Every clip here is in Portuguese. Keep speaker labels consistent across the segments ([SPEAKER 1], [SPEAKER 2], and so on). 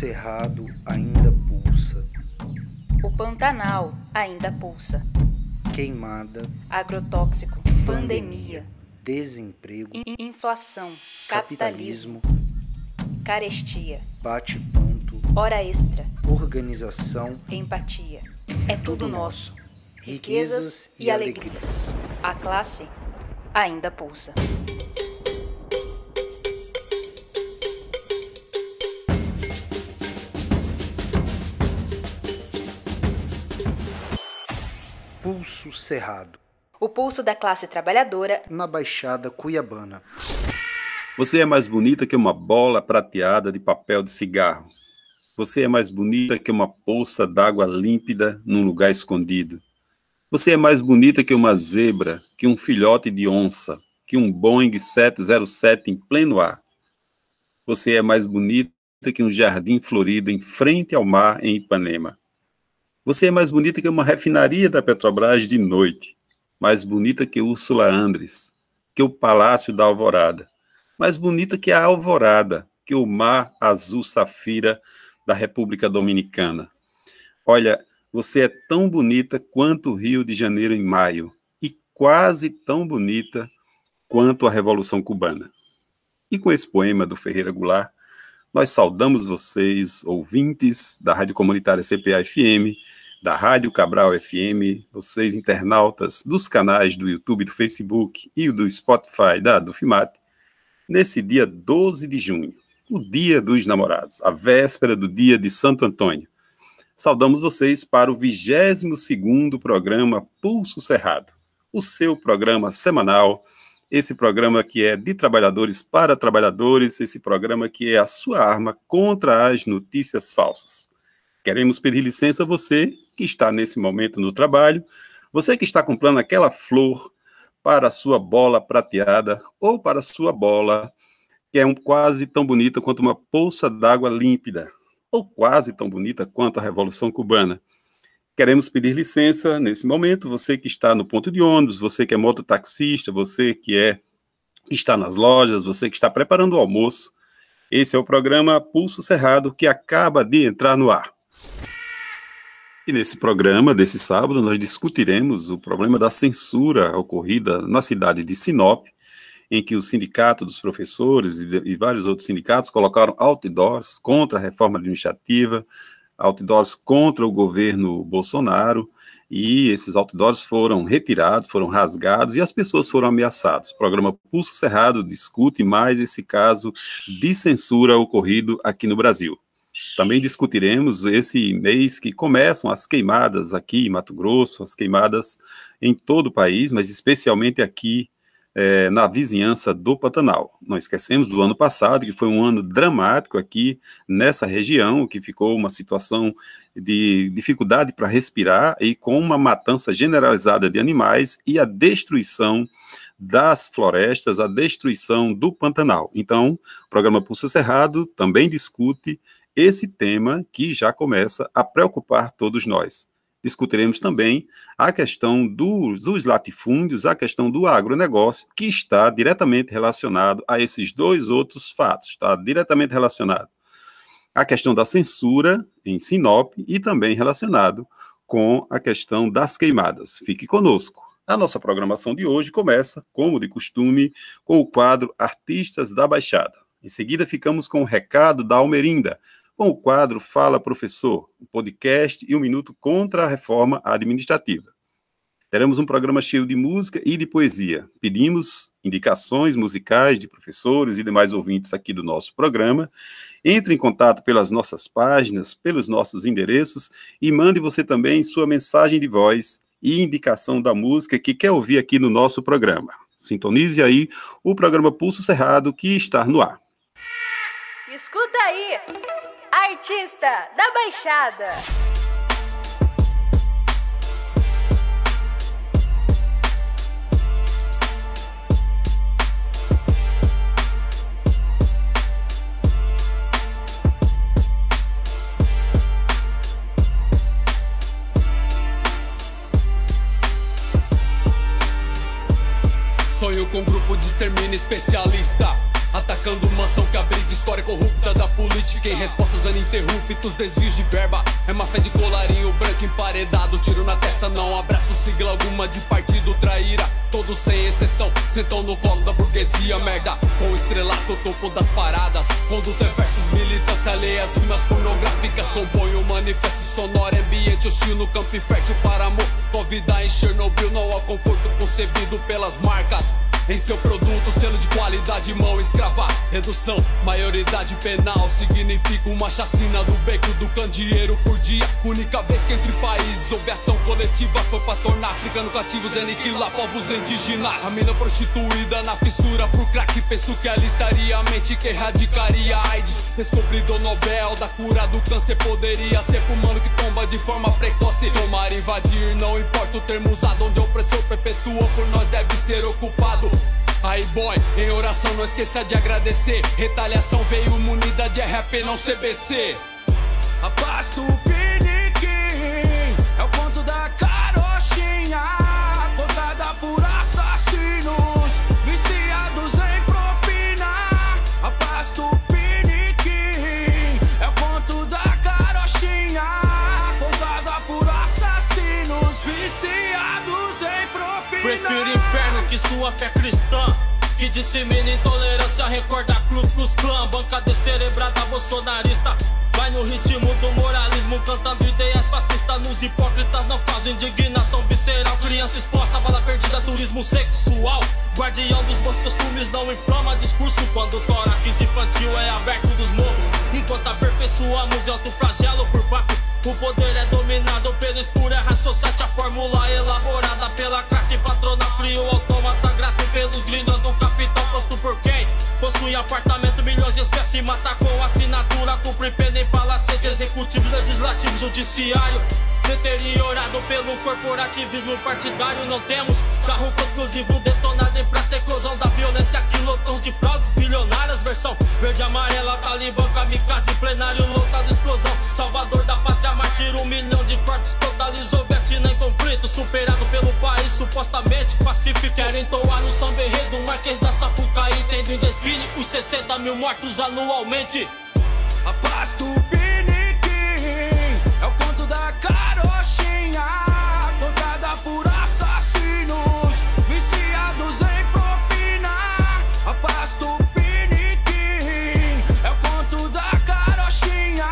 [SPEAKER 1] Cerrado ainda pulsa.
[SPEAKER 2] O Pantanal ainda pulsa.
[SPEAKER 1] Queimada.
[SPEAKER 2] Agrotóxico. Pandemia.
[SPEAKER 1] Desemprego.
[SPEAKER 2] in- inflação. Capitalismo.
[SPEAKER 1] Capitalismo.
[SPEAKER 2] Carestia.
[SPEAKER 1] Bate-ponto.
[SPEAKER 2] Hora extra.
[SPEAKER 1] Organização.
[SPEAKER 2] Empatia. É tudo nosso.
[SPEAKER 1] Riquezas e alegrias.
[SPEAKER 2] A classe ainda pulsa.
[SPEAKER 1] Pulso Cerrado.
[SPEAKER 2] O pulso da classe trabalhadora
[SPEAKER 1] Na Baixada Cuiabana.
[SPEAKER 3] Você é mais bonita que uma bola prateada de papel de cigarro. Você é mais bonita que uma poça d'água límpida num lugar escondido. Você é mais bonita que uma zebra, que um filhote de onça, que um Boeing 707 em pleno ar. Você é mais bonita que um jardim florido em frente ao mar em Ipanema. Você é mais bonita que uma refinaria da Petrobras de noite. Mais bonita que Úrsula Andres, que o Palácio da Alvorada mais bonita que a alvorada, que o mar azul safira da República Dominicana. Olha, você é tão bonita quanto o Rio de Janeiro em maio e quase tão bonita quanto a Revolução Cubana. E com esse poema do Ferreira Goulart, nós saudamos vocês, ouvintes da Rádio Comunitária CPA-FM, da Rádio Cabral FM, vocês internautas dos canais do YouTube, do Facebook e do Spotify da Dufimate, nesse dia 12 de junho, o Dia dos Namorados, a véspera do dia de Santo Antônio. Saudamos vocês para o 22º programa Pulso Cerrado, o seu programa semanal, esse programa que é de trabalhadores para trabalhadores, esse programa que é a sua arma contra as notícias falsas. Queremos pedir licença a você que está nesse momento no trabalho, você que está comprando aquela flor para a sua bola prateada ou para a sua bola, que é um, quase tão bonita quanto uma poça d'água límpida, ou quase tão bonita quanto a Revolução Cubana. Queremos pedir licença nesse momento, você que está no ponto de ônibus, você que é mototaxista, você que é está nas lojas, você que está preparando o almoço. Esse é o programa Pulso Cerrado que acaba de entrar no ar. E nesse programa desse sábado nós discutiremos o problema da censura ocorrida na cidade de Sinop, em que o sindicato dos professores e, e vários outros sindicatos colocaram outdoors contra a reforma administrativa, outdoors contra o governo Bolsonaro, e esses outdoors foram retirados, foram rasgados e as pessoas foram ameaçadas. O programa Pulso Cerrado discute mais esse caso de censura ocorrido aqui no Brasil. Também discutiremos esse mês que começam as queimadas aqui em Mato Grosso, as queimadas em todo o país, mas especialmente aqui é, na vizinhança do Pantanal. Não esquecemos do ano passado, que foi um ano dramático aqui nessa região, que ficou uma situação de dificuldade para respirar e com uma matança generalizada de animais e a destruição das florestas, a destruição do Pantanal. Então, o programa Pulso Cerrado também discute esse tema que já começa a preocupar todos nós. Discutiremos também a questão do, dos latifúndios, a questão do agronegócio, que está diretamente relacionado a esses dois outros fatos, está diretamente relacionado. A questão da censura em Sinop e também relacionado com a questão das queimadas. Fique conosco. A nossa programação de hoje começa, como de costume, com o quadro Artistas da Baixada. Em seguida, ficamos com o recado da Almerinda, com o quadro Fala Professor, o um podcast e um minuto contra a reforma administrativa. Teremos um programa cheio de música e de poesia. Pedimos indicações musicais de professores e demais ouvintes aqui do nosso programa. Entre em contato pelas nossas páginas, pelos nossos endereços e mande você também sua mensagem de voz e indicação da música que quer ouvir aqui no nosso programa. Sintonize aí o programa Pulso Cerrado que está no ar.
[SPEAKER 2] Escuta aí, artista da Baixada.
[SPEAKER 4] Sonho com grupo de extermínio especialista Atacando mansão que abriga história corrupta da política. Em respostas ininterruptos, desvios de verba. É má fé de colarinho branco emparedado. Tiro na testa, não abraço sigla alguma de partido traíra. Todos sem exceção, sentam no colo da burguesia Merda, com estrelato, topo das paradas. Conduta versus militância alheias Rimas pornográficas. Compõem o um manifesto sonoro Ambiente hostil no campo fértil para amor. Convidar em Chernobyl, não há conforto concebido pelas marcas. Em seu produto, selo de qualidade, mão escrava. Redução, maioridade penal significa uma chacina do beco do candeeiro por dia. Única vez que entre países houve ação coletiva foi pra tornar africanos cativos, aniquilar povos indígenas. A mina prostituída na fissura por crack, penso que ela estaria a mente que erradicaria AIDS. Descobridor Nobel da cura do câncer poderia ser fumando que tomba de forma precoce. Tomar, invadir, não importa o termo usado, onde o opressor perpetua por nós deve ser ocupado. Aí boy, em oração não esqueça de agradecer. Retaliação veio munida de RAP, não CBC
[SPEAKER 5] Abasto o piniquim
[SPEAKER 6] fé cristã que dissemina intolerância, recorda Ku Klux Klan, banca descerebrada bolsonarista. Vai no ritmo do moralismo, cantando ideias fascistas nos hipócritas, não causa indignação visceral. Criança exposta, bala perdida, turismo sexual. Guardião dos bons costumes, não inflama discurso quando o tórax infantil é aberto dos morros. Enquanto aperfeiçoamos e alto flagelo por baixo. O poder é dominado pelo espura society, a fórmula elaborada pela classe patrona frio autômata grato pelos gringos do capital posto por quem possui apartamento, milhões de espécie mata com assinatura, cumpre pena em palacete, executivo, legislativo, judiciário. Deteriorado pelo corporativismo partidário, não temos carro conclusivo detonado em praça, eclosão da violência, quilotões de fraudes bilionárias, versão verde, amarela, talibã, kamikaze, plenário, lotado, explosão, salvador da pátria, martir, um milhão de corpos, totalizou. Vietnã em conflito, superado pelo país supostamente pacífico, querem toar no São Berredo, Marquês da Sapucaí, tendo em desfile os 60 mil mortos anualmente.
[SPEAKER 5] Abasto o piniquim É o conto da carochinha Contada por assassinos Viciados em propina Abasto o piniquim. É o conto da carochinha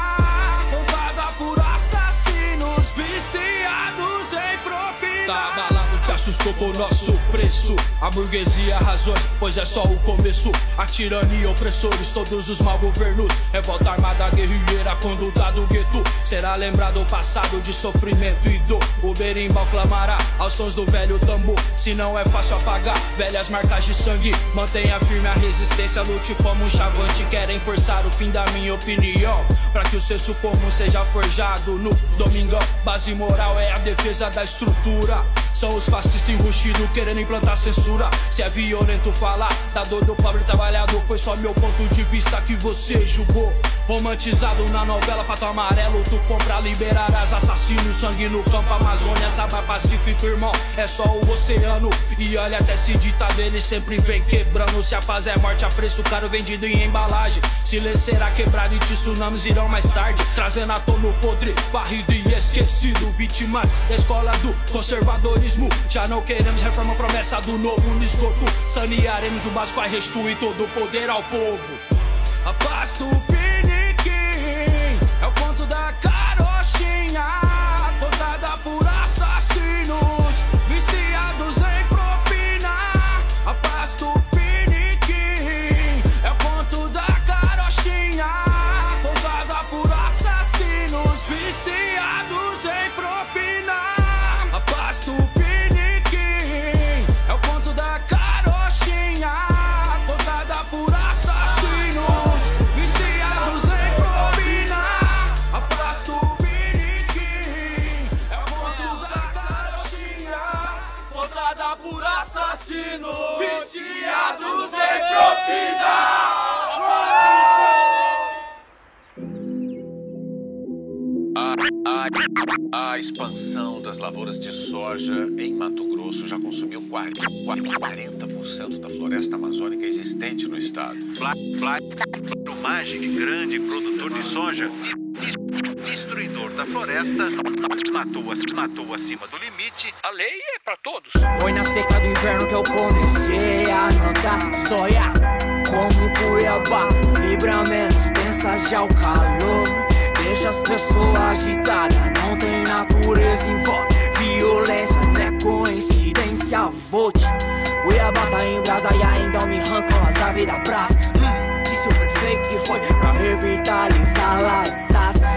[SPEAKER 5] Contada por assassinos Viciados em propina.
[SPEAKER 4] Tá abalado, te assustou com o nosso preço. A burguesia razões, pois é só o começo. A tirania, opressores, todos os mal governos. Revolta armada, guerrilheira, conduta do gueto. Será lembrado o passado de sofrimento e dor. O berimbau clamará aos sons do velho tambor. Se não é fácil apagar velhas marcas de sangue Mantenha firme a resistência, lute como um chavante Querem forçar o fim da minha opinião. Pra que o senso comum seja forjado no domingão. Base moral é a defesa da estrutura são os fascistas enrustidos querendo implantar censura. Se é violento falar da dor do pobre trabalhador, foi só meu ponto de vista que você julgou. Romantizado na novela Pato Amarelo, tu compra, liberarás assassinos, sangue no campo, Amazônia, Saba Pacífico, irmão. É só o oceano. E olha, até se dita dele sempre vem quebrando. Se a paz é morte, a preço caro vendido em embalagem. Silêncio será quebrado e tsunamis virão mais tarde. Trazendo à tona o podre, varrido e esquecido. Vítimas da escola do conservadorismo. Já não queremos reforma, promessa do novo no esgoto. Sanearemos o básico, a restituir todo o poder ao povo.
[SPEAKER 5] Abasto o piniquim
[SPEAKER 7] 40% da floresta amazônica existente no estado.
[SPEAKER 8] O Magic, grande produtor de soja, destruidor da floresta, matou, matou acima do limite.
[SPEAKER 5] A lei é para todos.
[SPEAKER 9] Foi na seca do inverno que eu comecei a notar soia. Como Cuiabá, vibra menos, tensa já o calor. Deixa as pessoas agitadas, não tem natureza em volta. Violência não é coincidência, vote. Cuiabá tá em brasa e ainda me arrancam as aves da praça. Hum, disse o prefeito que foi pra revitalizar as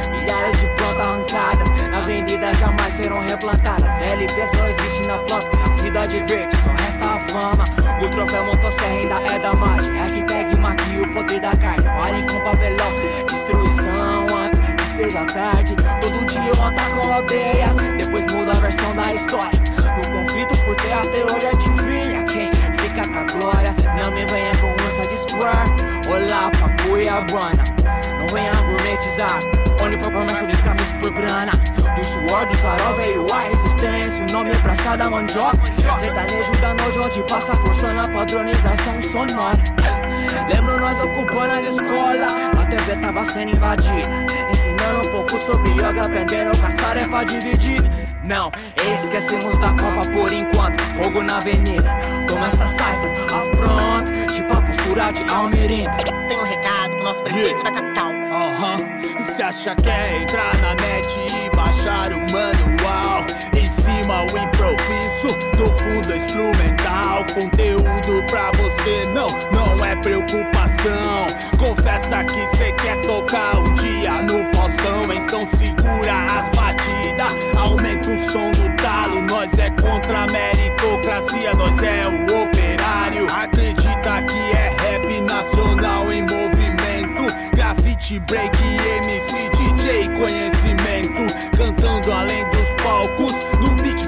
[SPEAKER 9] Milhares de plantas arrancadas, na avenida jamais serão replantadas. LT só existe na planta, cidade verde, só resta a fama. O troféu motosserra ainda é da margem. Hashtag maqui o poder da carne. Parem com papelão, destruição antes seja tarde. Todo dia eu ataco aldeias, depois muda a versão da história. No conflito por terra até hoje adivinha quem fica com a glória. Não me venha com essa de square. Olá pra Cuiabana, não venha gourmetizar. Onde foi comércio de escravos por grana. Do suor do farol veio a resistência. O nome é Praça da Mandioca. Sertanejo da nojo onde passa forçando a padronização sonora. Lembro nós ocupando as escolas. A TV tava sendo invadida. Pouco sobre yoga, aprendendo com as tarefas divididas. Não, esquecemos da Copa por enquanto. Fogo na avenida. Toma essa cifra, afronta. Tipo a postura de Almirim.
[SPEAKER 10] Tem um recado pro nosso prefeito yeah. da capital.
[SPEAKER 11] Aham, uh -huh. se acha que é entrar na net e baixar o manual cima o improviso, no fundo é instrumental. Conteúdo contra a meritocracia, nós é o operário. Acredita que é rap nacional em movimento, grafite, break, MC, DJ, conhecimento, cantando além dos palcos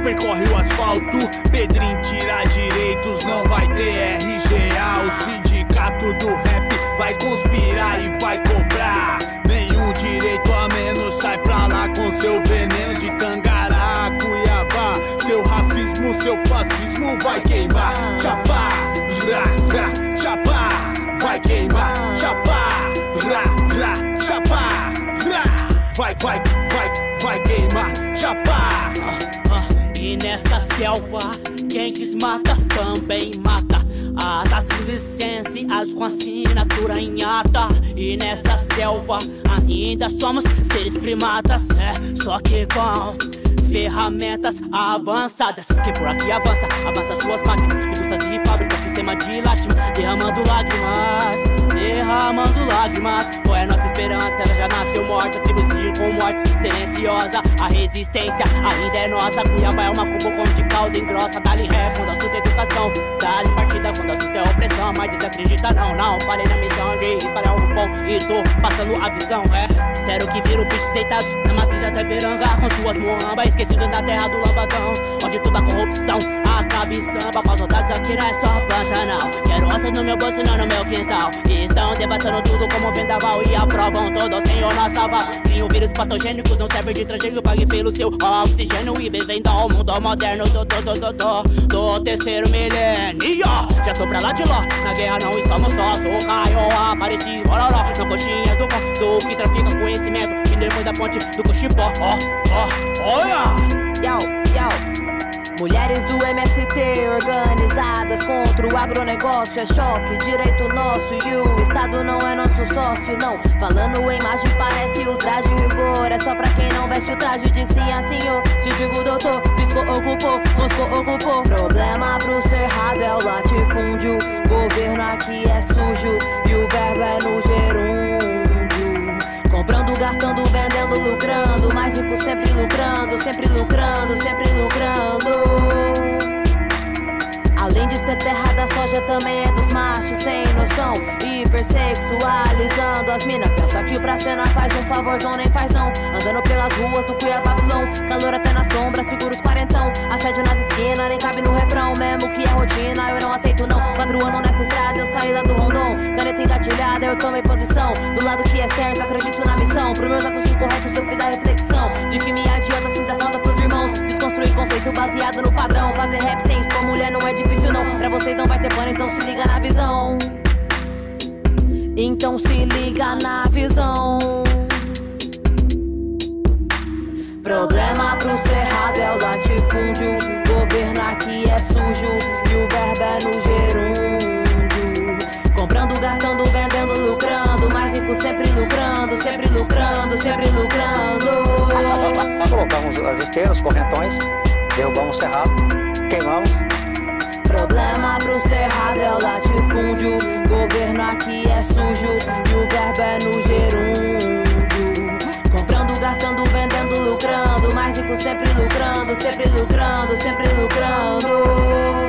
[SPEAKER 11] percorre o asfalto. Pedrinho tira direitos, não vai ter RGA. O sindicato do rap vai conspirar e vai cobrar. Seu fascismo vai queimar. Chapá, ra, ra, chapá, vai queimar. Chapá, ra, ra, chapá, ra. Vai, vai, vai, vai queimar. Chapá.
[SPEAKER 9] E nessa selva, quem desmata também mata. As as com assinatura em ata. E nessa selva, ainda somos seres primatas. É, só que com ferramentas avançadas. Quem por aqui avança, avança suas máquinas, indústrias e fábricas, sistema de lástima, derramando lágrimas, derramando lágrimas. Qual é nossa esperança? Ela já nasceu morta, tribos com mortes silenciosa. A resistência ainda é nossa. Cuiabá é uma cubo de calda engrossa. Dá-lhe ré quando assunto é educação, dá-lhe partida quando assunto é opressão. Mas desacredita, não, não. Falei na missão de espalhar o bom e tô passando a visão, é. Disseram que viram bichos deitados na matriz até Piranga com suas moambas esquecidos na terra do lavadão Onde toda corrupção acaba em samba Mas saudades aqui não é só Pantanal Quero ossos no meu bolso não no meu quintal E estão devastando tudo como vendaval E aprovam todo sem o nosso aval Criam vírus patogênicos, não servem de transgênio Pague pelo seu oxigênio E bem-vindo ao mundo moderno. Do, do, do, do, do, do terceiro milênio. Já tô pra lá de lá, na guerra não estamos só Sou raio, apareci, bororó Não coxinhas do fã, sou o que trafica conhecimento. E depois da ponte do cochipó, ó, ó, olha.
[SPEAKER 12] Yo Mulheres do MST organizadas contra o agronegócio é choque, direito nosso e o Estado não é nosso sócio, não. Falando em imagem parece o traje rigor, é só pra quem não veste o traje de sim a senhor. Te digo doutor, pisco ocupou, Moscou ocupou. Problema pro cerrado é o latifúndio, governo aqui é sujo e o verbo é no gerúndio. Comprando, gastando, vendendo, lucrando. Mais rico sempre lucrando, sempre lucrando, sempre lucrando. Além de ser terra da soja, também é dos machos sem noção. Hipersexualizando as minas. Pensa que pra cena faz um favorzão, nem faz não. Andando pelas ruas do Cuiabá, não. Calor até na sombra, segura os quarentão. Assédio nas esquinas, nem cabe no refrão. Mesmo que é rotina, eu não aceito não. Quatro anos nessa estrada, eu saí lá do Rondon. Caneta engatilhada, eu tomei posição. Do lado que é certo, acredito na missão. Pro meus atos incorretos, eu fiz a reflexão. De que me adianta se dar falta Desconstruir conceito baseado no padrão. Fazer rap sem expor mulher não é difícil não. Pra vocês não vai ter pano, então se liga na visão. Então se liga na visão. Problema pro cerrado é o latifúndio. Governo aqui é sujo e o verbo é no gerúndio. Comprando, gastando, vendendo, lucrando. Sempre lucrando, sempre lucrando, sempre lucrando.
[SPEAKER 13] Colocamos as esteiras, correntões, derrubamos o cerrado, queimamos.
[SPEAKER 12] Problema pro cerrado é o latifúndio. Governo aqui é sujo e o verbo é no gerúndio. Comprando, gastando, vendendo, lucrando. Mais rico sempre lucrando, sempre lucrando, sempre lucrando.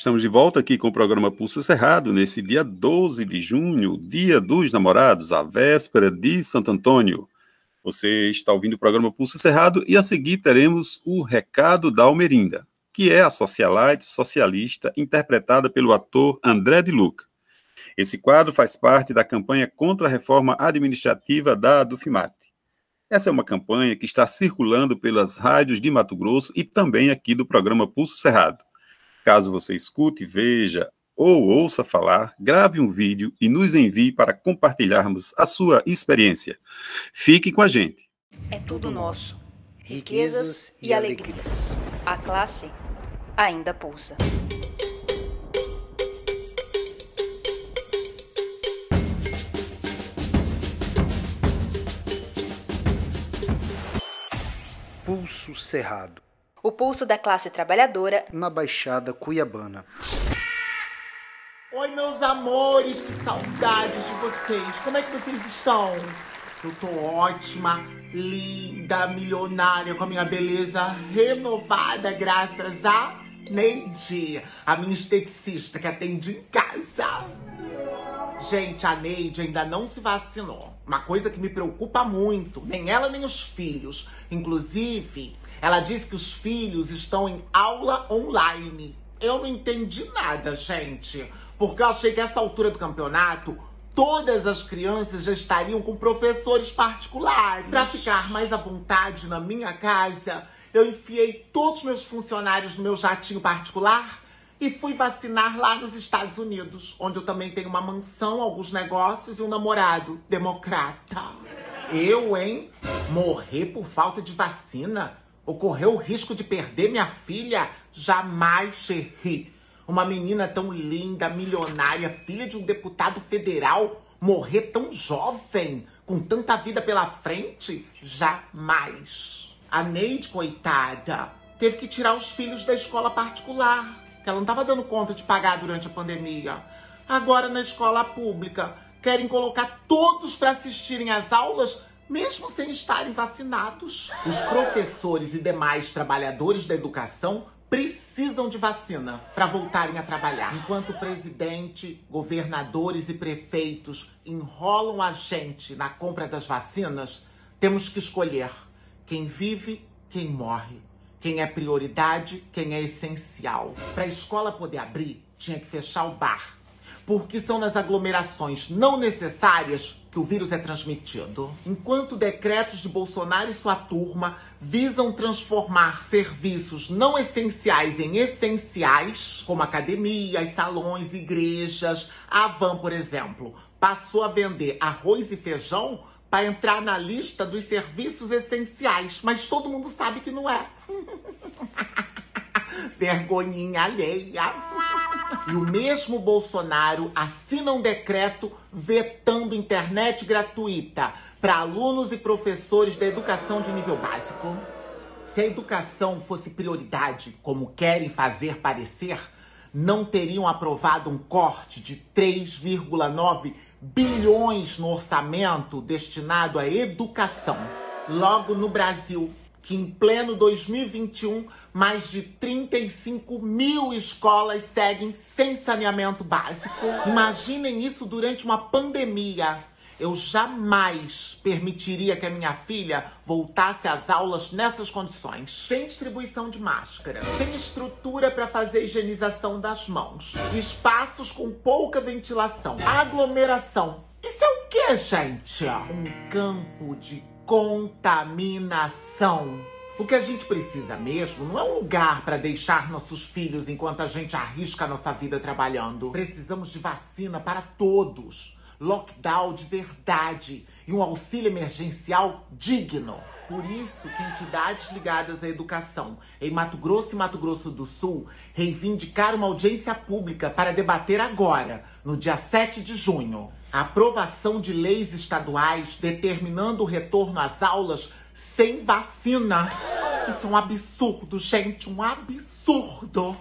[SPEAKER 3] Estamos de volta aqui com o programa Pulso Cerrado, nesse dia 12 de junho, dia dos namorados, a véspera de Santo Antônio. Você está ouvindo o programa Pulso Cerrado e a seguir teremos o Recado da Almerinda, que é a socialite socialista interpretada pelo ator André de Luca. Esse quadro faz parte da campanha contra a reforma administrativa da Dufimate. Essa é uma campanha que está circulando pelas rádios de Mato Grosso e também aqui do programa Pulso Cerrado. Caso você escute, veja ou ouça falar, grave um vídeo e nos envie para compartilharmos a sua experiência. Fique com a gente.
[SPEAKER 2] É tudo nosso. Riquezas e alegrias. A classe ainda pulsa.
[SPEAKER 1] Pulso Cerrado.
[SPEAKER 2] O pulso da classe trabalhadora
[SPEAKER 1] na Baixada Cuiabana.
[SPEAKER 14] Oi, meus amores, que saudades de vocês. Como é que vocês estão? Eu tô ótima, linda, milionária, com a minha beleza renovada, graças a Neide, a minha esteticista que atende em casa. Gente, a Neide ainda não se vacinou. Uma coisa que me preocupa muito. Nem ela, nem os filhos. Inclusive, ela disse que os filhos estão em aula online. Eu não entendi nada, gente. Porque eu achei que essa altura do campeonato, todas as crianças já estariam com professores particulares. Para ficar mais à vontade na minha casa, eu enfiei todos os meus funcionários no meu jatinho particular e fui vacinar lá nos Estados Unidos, onde eu também tenho uma mansão, alguns negócios e um namorado democrata. Eu, hein? Morrer por falta de vacina? Ocorreu o risco de perder minha filha? Jamais, Cherry. Uma menina tão linda, milionária, filha de um deputado federal, morrer tão jovem, com tanta vida pela frente? Jamais. A Neide, coitada, teve que tirar os filhos da escola particular, que ela não estava dando conta de pagar durante a pandemia. Agora, na escola pública, querem colocar todos para assistirem às aulas mesmo sem estarem vacinados. Os professores e demais trabalhadores da educação precisam de vacina para voltarem a trabalhar. Enquanto presidente, governadores e prefeitos enrolam a gente na compra das vacinas, temos que escolher quem vive, quem morre, quem é prioridade, quem é essencial. Para a escola poder abrir, tinha que fechar o bar. Porque são nas aglomerações não necessárias que o vírus é transmitido. Enquanto decretos de Bolsonaro e sua turma visam transformar serviços não essenciais em essenciais, como academias, salões, igrejas, a Van, por exemplo, passou a vender arroz e feijão para entrar na lista dos serviços essenciais, mas todo mundo sabe que não é. Vergonhinha alheia. E o mesmo Bolsonaro assina um decreto vetando internet gratuita para alunos e professores da educação de nível básico. Se a educação fosse prioridade, como querem fazer parecer, não teriam aprovado um corte de 3,9 bilhões no orçamento destinado à educação. Logo no Brasil, que em pleno 2021, mais de 35 mil escolas seguem sem saneamento básico. Imaginem isso durante uma pandemia. Eu jamais permitiria que a minha filha voltasse às aulas nessas condições, sem distribuição de máscara, sem estrutura para fazer higienização das mãos, espaços com pouca ventilação, aglomeração. Isso é o que, gente? Um campo de contaminação. O que a gente precisa mesmo não é um lugar para deixar nossos filhos enquanto a gente arrisca a nossa vida trabalhando. Precisamos de vacina para todos lockdown de verdade e um auxílio emergencial digno. Por isso que entidades ligadas à educação em Mato Grosso e Mato Grosso do Sul reivindicaram uma audiência pública para debater agora, no dia 7 de junho, a aprovação de leis estaduais determinando o retorno às aulas sem vacina. Isso é um absurdo, gente, um absurdo.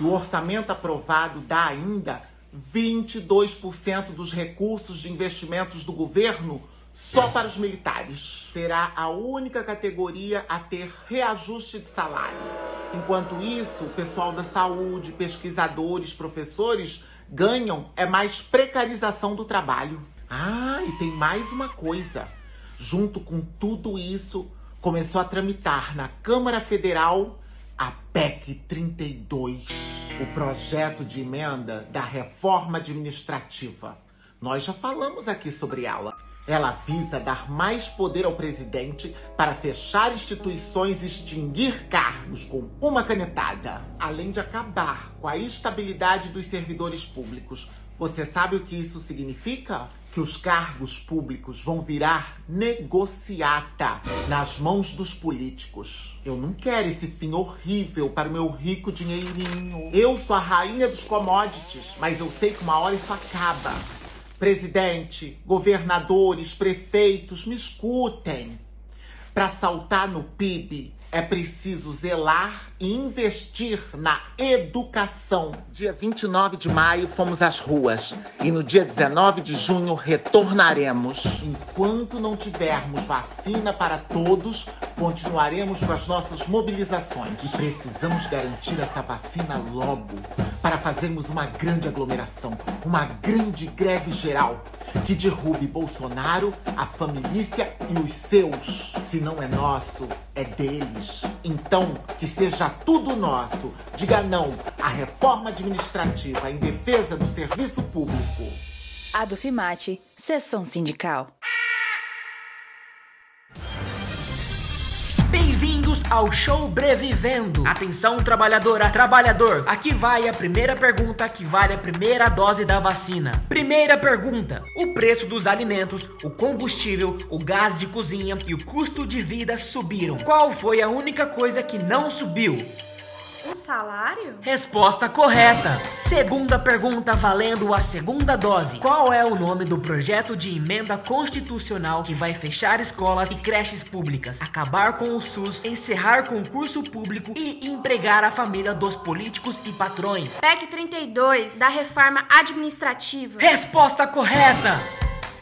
[SPEAKER 14] E o orçamento aprovado dá ainda 22% dos recursos de investimentos do governo só para os militares. Será a única categoria a ter reajuste de salário. Enquanto isso, o pessoal da saúde, pesquisadores, professores ganham é mais precarização do trabalho. Ah, e tem mais uma coisa. Junto com tudo isso, começou a tramitar na Câmara Federal a PEC 32, o projeto de emenda da reforma administrativa. Nós já falamos aqui sobre ela. Ela visa dar mais poder ao presidente para fechar instituições e extinguir cargos com uma canetada, além de acabar com a estabilidade dos servidores públicos. Você sabe o que isso significa? que os cargos públicos vão virar negociata nas mãos dos políticos. Eu não quero esse fim horrível para o meu rico dinheirinho. Eu sou a rainha dos commodities, mas eu sei que uma hora isso acaba. Presidente, governadores, prefeitos, me escutem. Para saltar no PIB, é preciso zelar e investir na educação. Dia 29 de maio fomos às ruas e no dia 19 de junho retornaremos. Enquanto não tivermos vacina para todos, continuaremos com as nossas mobilizações. E precisamos garantir essa vacina logo para fazermos uma grande aglomeração, uma grande greve geral que derrube Bolsonaro, a família e os seus. Se não é nosso, é deles. Então, que seja tudo nosso. Diga não à reforma administrativa em defesa do serviço público.
[SPEAKER 2] Adufimate, sessão sindical.
[SPEAKER 15] Bem-vindos ao show Brevivendo. Atenção, trabalhadora, trabalhador. Aqui vai a primeira pergunta que vale a primeira dose da vacina. Primeira pergunta: o preço dos alimentos, o combustível, o gás de cozinha e o custo de vida subiram. Qual foi a única coisa que não subiu?
[SPEAKER 16] O salário?
[SPEAKER 15] Resposta correta. Segunda pergunta valendo a segunda dose. Qual é o nome do projeto de emenda constitucional que vai fechar escolas e creches públicas, acabar com o SUS, encerrar concurso público e empregar a família dos políticos e patrões?
[SPEAKER 16] PEC 32 da reforma administrativa.
[SPEAKER 15] Resposta correta.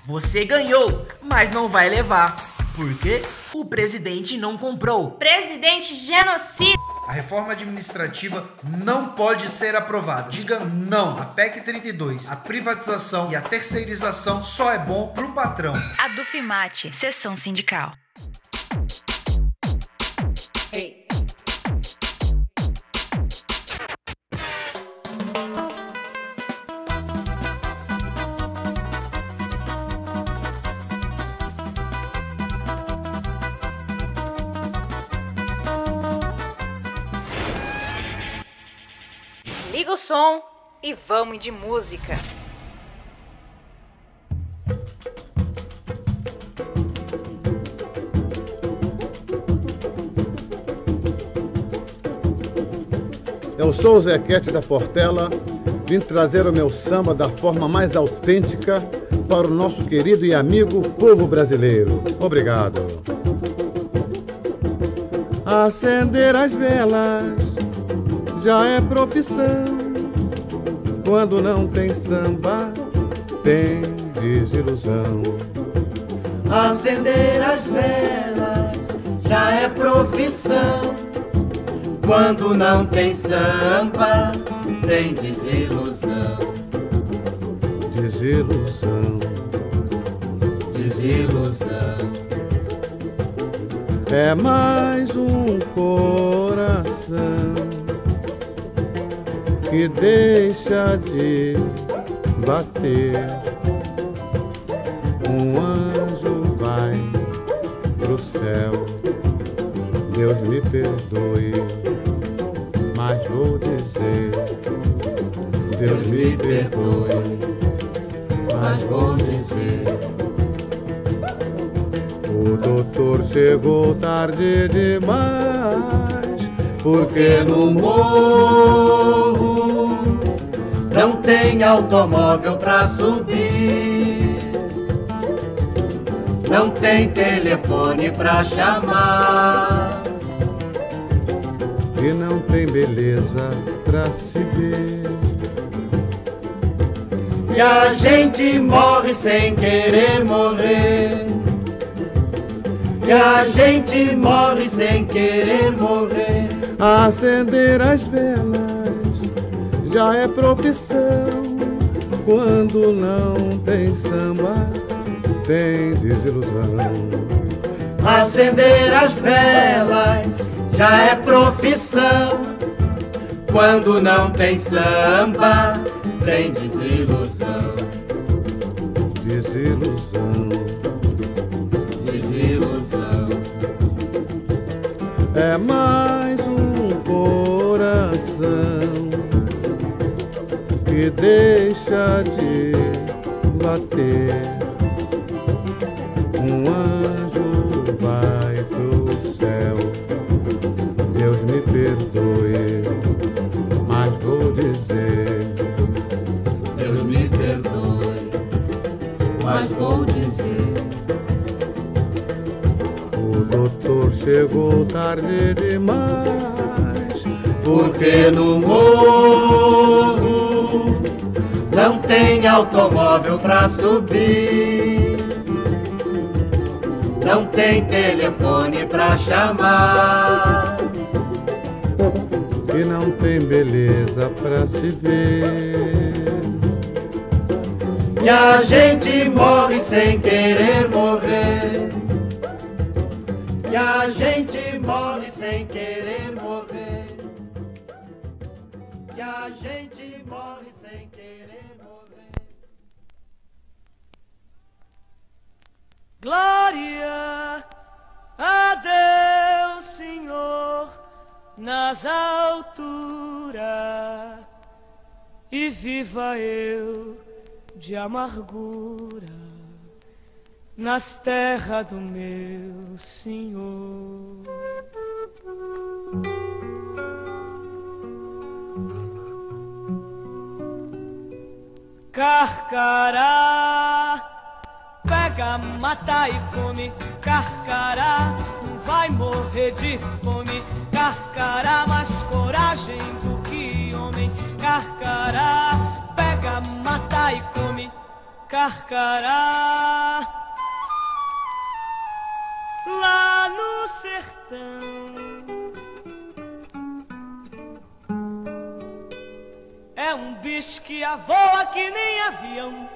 [SPEAKER 15] Você ganhou, mas não vai levar. Por quê? O presidente não comprou.
[SPEAKER 16] Presidente genocida.
[SPEAKER 1] A reforma administrativa não pode ser aprovada. Diga não. A PEC 32, a privatização e a terceirização só é bom pro patrão.
[SPEAKER 2] A Dufimate, sessão sindical. Som e vamos de música.
[SPEAKER 17] Eu sou o Zequete da Portela, vim trazer o meu samba da forma mais autêntica para o nosso querido e amigo povo brasileiro. Obrigado. Acender as velas já é profissão. Quando não tem samba, tem desilusão.
[SPEAKER 18] Acender as velas já é profissão. Quando não tem samba, tem desilusão.
[SPEAKER 17] Desilusão.
[SPEAKER 18] Desilusão.
[SPEAKER 17] É mais um coração que deixa de bater. Um anjo vai pro céu. Deus me perdoe, mas vou dizer. Deus me perdoe,
[SPEAKER 18] mas vou dizer.
[SPEAKER 17] O doutor chegou tarde demais, porque no
[SPEAKER 18] morro não tem automóvel pra subir, não tem telefone pra chamar,
[SPEAKER 17] e não tem beleza pra se ver.
[SPEAKER 18] E a gente morre sem querer morrer. E a gente morre sem querer morrer.
[SPEAKER 17] Acender as velas já é profissão. Quando não tem samba, tem desilusão.
[SPEAKER 18] Acender as velas já é profissão. Quando não tem samba, tem desilusão.
[SPEAKER 17] Deixa de bater. Um anjo vai pro céu. Deus me perdoe, mas vou dizer.
[SPEAKER 18] Deus me perdoe, mas vou dizer.
[SPEAKER 17] O doutor chegou tarde demais,
[SPEAKER 18] Porque no não tem automóvel pra subir, não tem telefone pra chamar,
[SPEAKER 17] e não tem beleza pra se ver.
[SPEAKER 18] e a gente morre sem querer morrer. E a gente
[SPEAKER 19] amargura nas terras do meu Senhor. Carcará, pega, mata e come. Carcará, vai morrer de fome. Carcará, mais coragem do que homem. Carcará, pega, mata e come. Carcará, lá no sertão. É um bicho que voa que nem avião.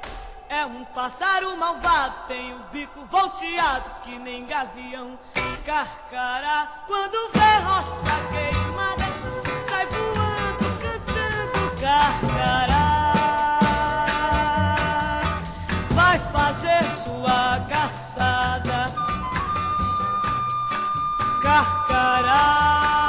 [SPEAKER 19] É um pássaro malvado, tem o bico volteado que nem gavião. Carcará, quando vê roça queimada, sai voando, cantando carcará. Carcará,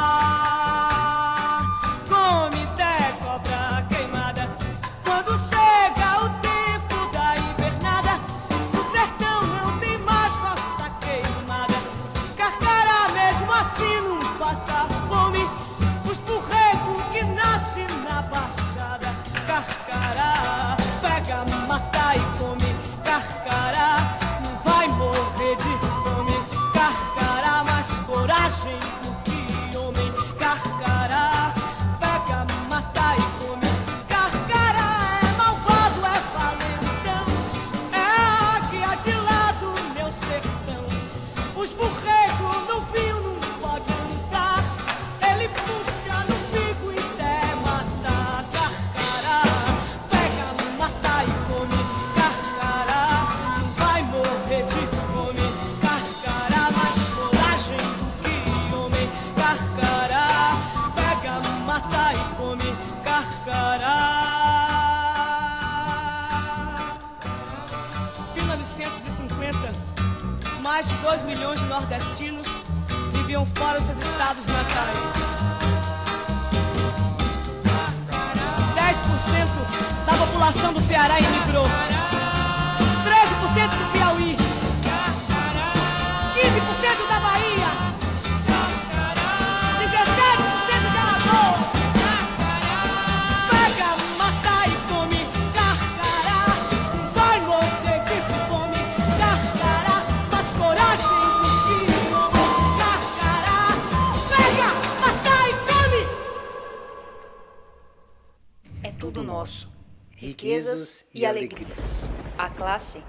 [SPEAKER 2] classe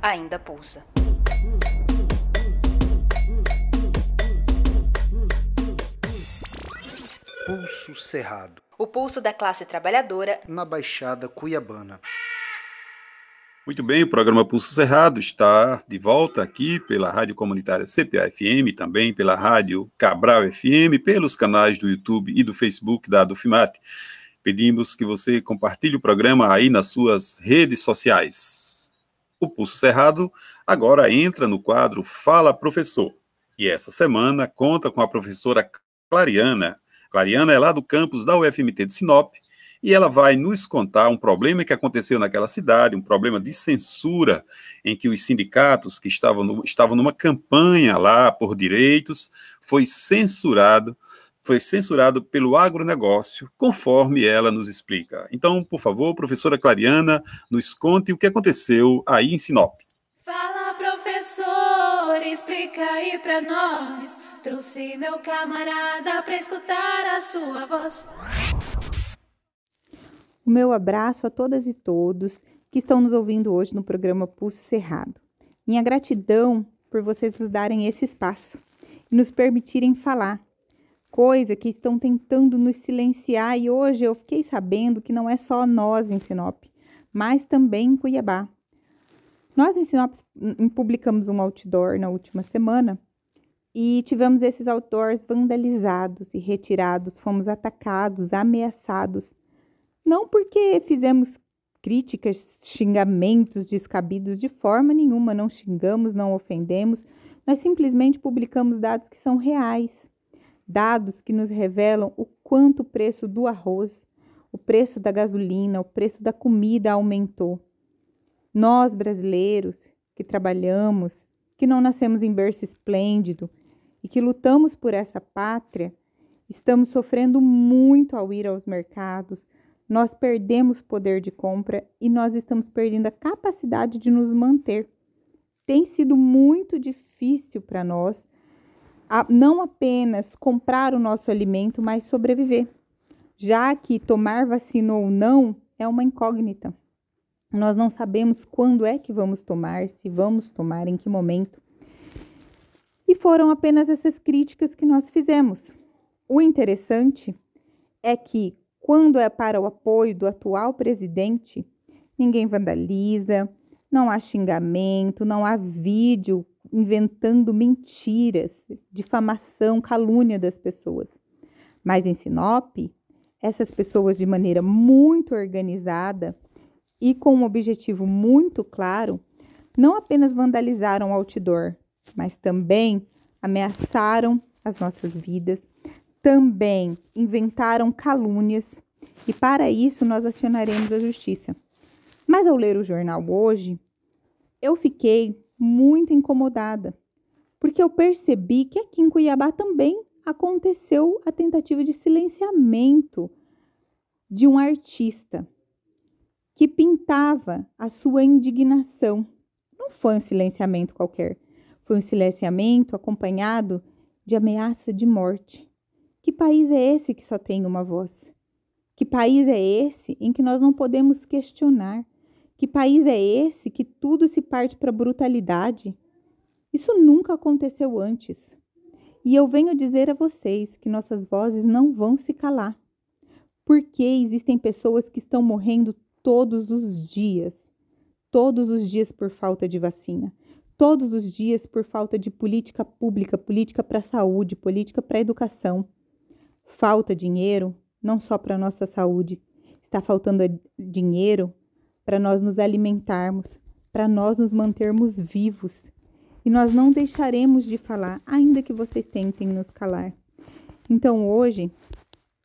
[SPEAKER 2] ainda pulsa.
[SPEAKER 1] Pulso Cerrado,
[SPEAKER 2] O pulso da classe trabalhadora
[SPEAKER 1] na Baixada Cuiabana.
[SPEAKER 3] Muito bem, o programa Pulso Cerrado está de volta aqui pela Rádio Comunitária CPA-FM, também pela Rádio Cabral FM, pelos canais do YouTube e do Facebook da Dufimate. Pedimos que você compartilhe o programa aí nas suas redes sociais. O Pulso Cerrado agora entra no quadro Fala Professor. E essa semana conta com a professora Clariana. Clariana é lá do campus da UFMT de Sinop e ela vai nos contar um problema que aconteceu naquela cidade, um problema de censura, em que os sindicatos que estavam, no, estavam numa campanha lá por direitos, foi censurado, foi censurado pelo agronegócio, conforme ela nos explica. Então, por favor, professora Clariana, nos conte o que aconteceu aí em Sinop.
[SPEAKER 20] Fala, professor, explica aí pra nós. Trouxe meu camarada pra escutar a sua voz.
[SPEAKER 21] O meu abraço a todas e todos que estão nos ouvindo hoje no programa Pulso Cerrado. Minha gratidão por vocês nos darem esse espaço e nos permitirem falar, coisa que estão tentando nos silenciar. E hoje eu fiquei sabendo que não é só nós em Sinop, mas também em Cuiabá. Nós em Sinop hum, publicamos um outdoor na última semana e tivemos esses outdoors vandalizados e retirados, fomos atacados, ameaçados. Não porque fizemos críticas, xingamentos descabidos de forma nenhuma, não xingamos, não ofendemos, nós simplesmente publicamos dados que são reais, dados que nos revelam o quanto o preço do arroz, o preço da gasolina, o preço da comida aumentou. Nós, brasileiros, que trabalhamos, que não nascemos em berço esplêndido e que lutamos por essa pátria, estamos sofrendo muito ao ir aos mercados, nós perdemos poder de compra e nós estamos perdendo a capacidade de nos manter. Tem sido muito difícil para nós não apenas comprar o nosso alimento, mas sobreviver, já que tomar vacina ou não é uma incógnita. Nós não sabemos quando é que vamos tomar, se vamos tomar, em que momento. E foram apenas essas críticas que nós fizemos. O interessante é que, quando é para o apoio do atual presidente, ninguém vandaliza, não há xingamento, não há vídeo inventando mentiras, difamação, calúnia das pessoas. Mas em Sinop, essas pessoas, de maneira muito organizada e com um objetivo muito claro, não apenas vandalizaram o outdoor, mas também ameaçaram as nossas vidas, também inventaram calúnias e para isso nós acionaremos a justiça. Mas ao ler o jornal hoje, eu fiquei muito incomodada, porque eu percebi que aqui em Cuiabá também aconteceu a tentativa de silenciamento de um artista que pintava a sua indignação. Não foi um silenciamento qualquer, foi um silenciamento acompanhado de ameaça de morte. Que país é esse que só tem uma voz? Que país é esse em que nós não podemos questionar? Que país é esse que tudo se parte para brutalidade? Isso nunca aconteceu antes. E eu venho dizer a vocês que nossas vozes não vão se calar. Porque existem pessoas que estão morrendo todos os dias. Todos os dias por falta de vacina. Todos os dias por falta de política pública, política para a saúde, política para a educação. Falta dinheiro, não só para a nossa saúde, está faltando dinheiro para nós nos alimentarmos, para nós nos mantermos vivos. E nós não deixaremos de falar, ainda que vocês tentem nos calar. Então hoje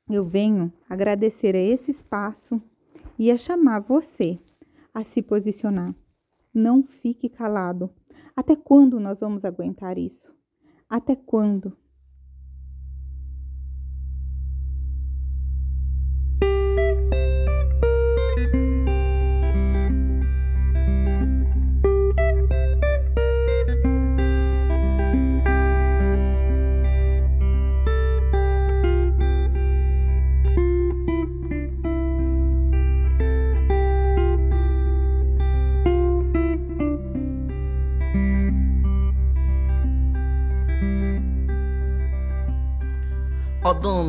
[SPEAKER 21] eu venho agradecer a esse espaço e a chamar você a se posicionar. Não fique calado. Até quando nós vamos aguentar isso? Até quando?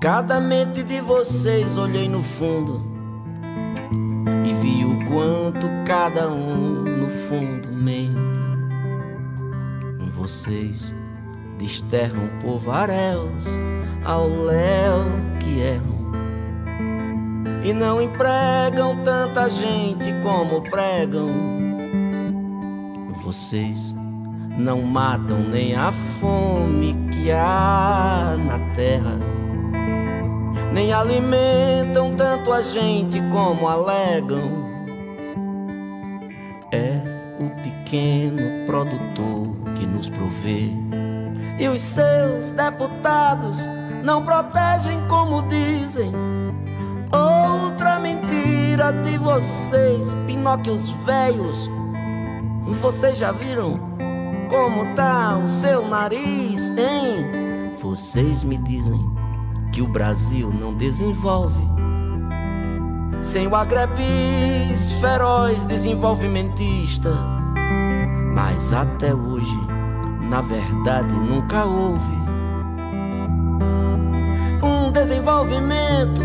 [SPEAKER 22] cada mente de vocês olhei no fundo e vi o quanto cada um no fundo mente. Vocês desterram povaréus ao léu que erram e não empregam tanta gente como pregam. Vocês não matam nem a fome que há na terra nem alimentam tanto a gente como alegam. É o pequeno produtor que nos provê. E os seus deputados não protegem como dizem. Outra mentira de vocês, Pinóquios velhos. Vocês já viram como tá o seu nariz, hein? Vocês me dizem que o Brasil não desenvolve. Sem o agrebis feroz desenvolvimentista. Mas até hoje, na verdade, nunca houve um desenvolvimento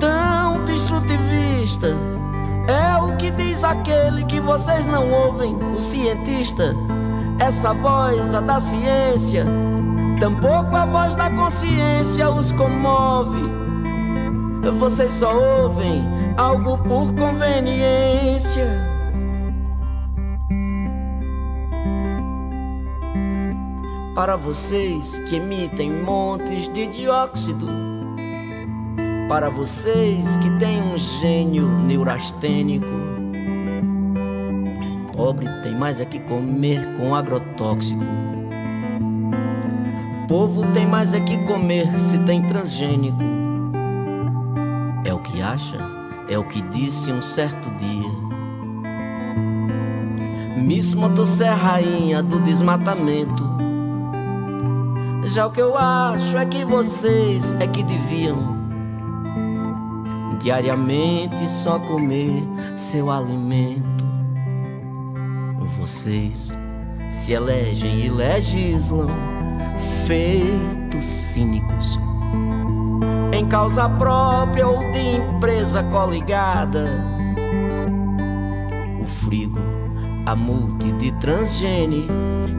[SPEAKER 22] tão destrutivista. É o que diz aquele que vocês não ouvem, o cientista. Essa voz, a da ciência, Tampouco a voz da consciência os comove. Vocês só ouvem algo por conveniência. Para vocês que emitem montes de dióxido, para vocês que têm um gênio neurastênico, pobre tem mais é que comer com agrotóxico povo tem mais é que comer se tem transgênico. É o que acha, é o que disse um certo dia. Miss Motosserra, rainha do desmatamento. Já o que eu acho é que vocês é que deviam diariamente só comer seu alimento. Vocês se elegem e legislam feitos cínicos em causa própria ou de empresa coligada. O frigo, a multi de transgene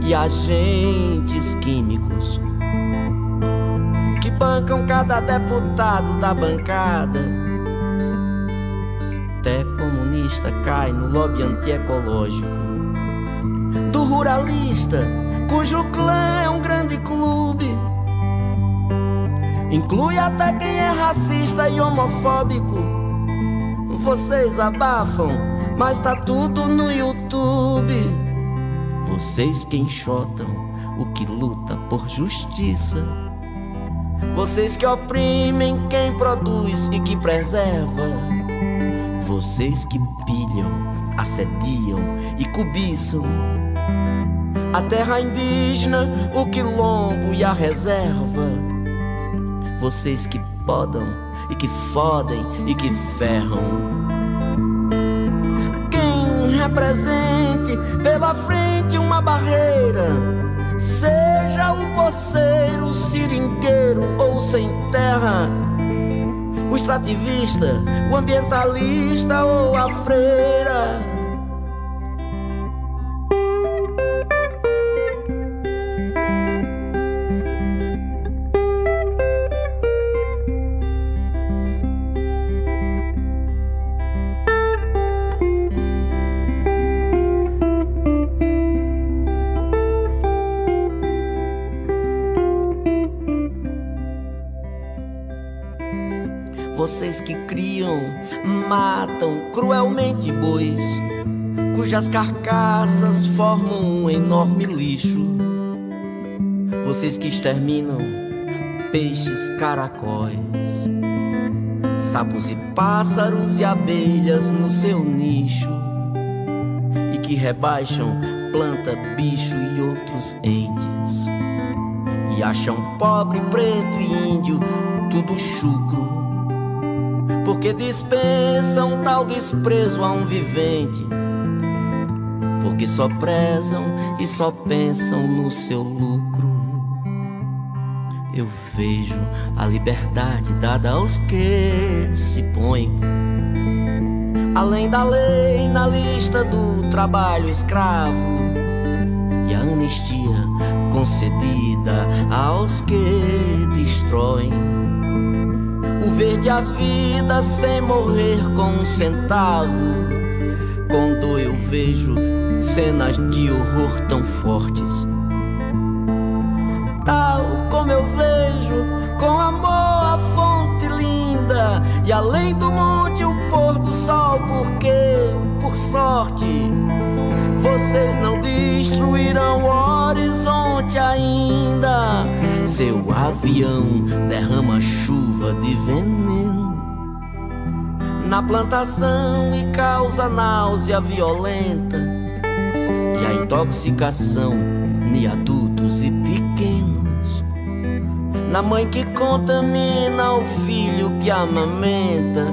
[SPEAKER 22] e agentes químicos que bancam cada deputado da bancada. Até comunista cai no lobby antiecológico do ruralista cujo clã é um grande clube. Inclui até quem é racista e homofóbico. Vocês abafam, mas tá tudo no YouTube. Vocês que enxotam o que luta por justiça. Vocês que oprimem quem produz e que preserva. Vocês que pilham, assediam e cobiçam. A terra indígena, o quilombo e a reserva. Vocês que podam e que fodem e que ferram. Quem represente pela frente uma barreira, seja o poceiro, o seringueiro ou sem terra, o extrativista, o ambientalista ou a freira. Matam cruelmente bois, cujas carcaças formam um enorme lixo. Vocês que exterminam peixes, caracóis, sapos e pássaros e abelhas no seu nicho, e que rebaixam planta, bicho e outros entes, e acham pobre, preto e índio tudo chucro porque dispensam tal desprezo a um vivente, porque só prezam e só pensam no seu lucro. Eu vejo a liberdade dada aos que se põem. Além da lei na lista do trabalho escravo. E a anistia concedida aos que destroem o verde a vida sem morrer com um centavo. Quando eu vejo cenas de horror tão fortes, tal como eu vejo com amor a fonte linda e além do monte o pôr do sol, porque por sorte vocês não destruirão o horizonte ainda. Seu avião derrama chuva de veneno na plantação e causa náusea violenta e a intoxicação em adultos e pequenos. Na mãe que contamina o filho que amamenta,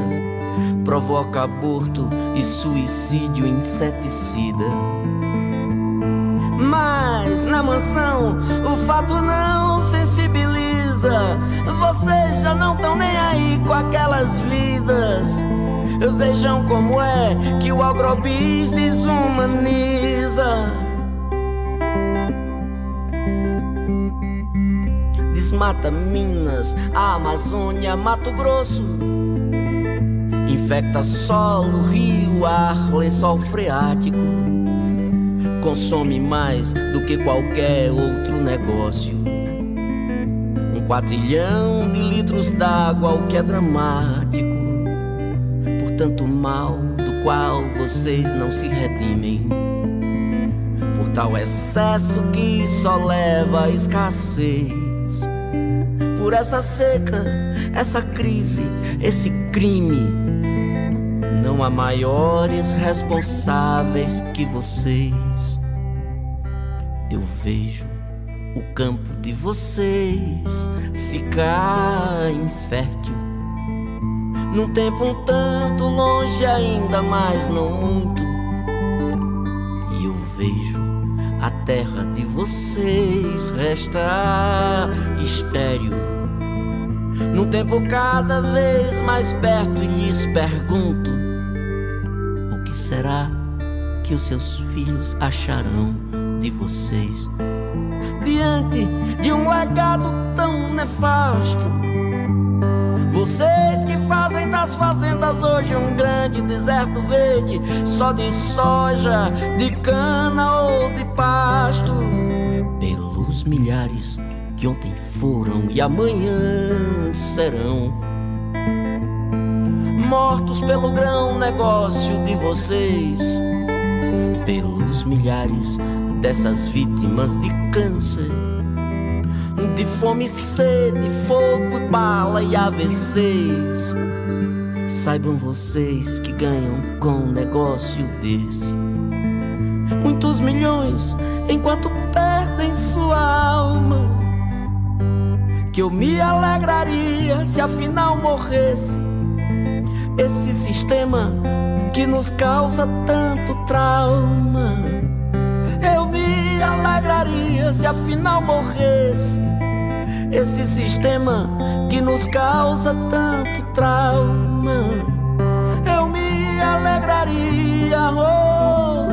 [SPEAKER 22] provoca aborto e suicídio inseticida. Mas na mansão o fato não sensibiliza. Vocês já não estão nem aí com aquelas vidas. Vejam como é que o agrobis desumaniza. Desmata Minas, a Amazônia, Mato Grosso. Infecta solo, rio, ar, lençol freático consome mais do que qualquer outro negócio. Um quatrilhão de litros d'água, o que é dramático. Por tanto mal do qual vocês não se redimem. Por tal excesso que só leva à escassez. Por essa seca, essa crise, esse crime. Não há maiores responsáveis que vocês. Eu vejo o campo de vocês ficar infértil. Num tempo um tanto longe, ainda mais não muito. E eu vejo a terra de vocês restar estéril. Num tempo cada vez mais perto, e lhes pergunto: o que será que os seus filhos acharão de vocês? Diante de um legado tão nefasto. Vocês que fazem das fazendas hoje um grande deserto verde, só de soja, de cana ou de pasto. Pelos milhares que ontem foram e amanhã serão. Mortos pelo grão negócio de vocês, pelos milhares dessas vítimas de câncer, de fome, sede, fogo e bala e AVCs. Saibam vocês que ganham com um negócio desse muitos milhões enquanto perdem sua alma. Que eu me alegraria se afinal morresse esse sistema que nos causa tanto trauma. Me alegraria se afinal morresse esse sistema que nos causa tanto trauma. Eu me alegraria, oh,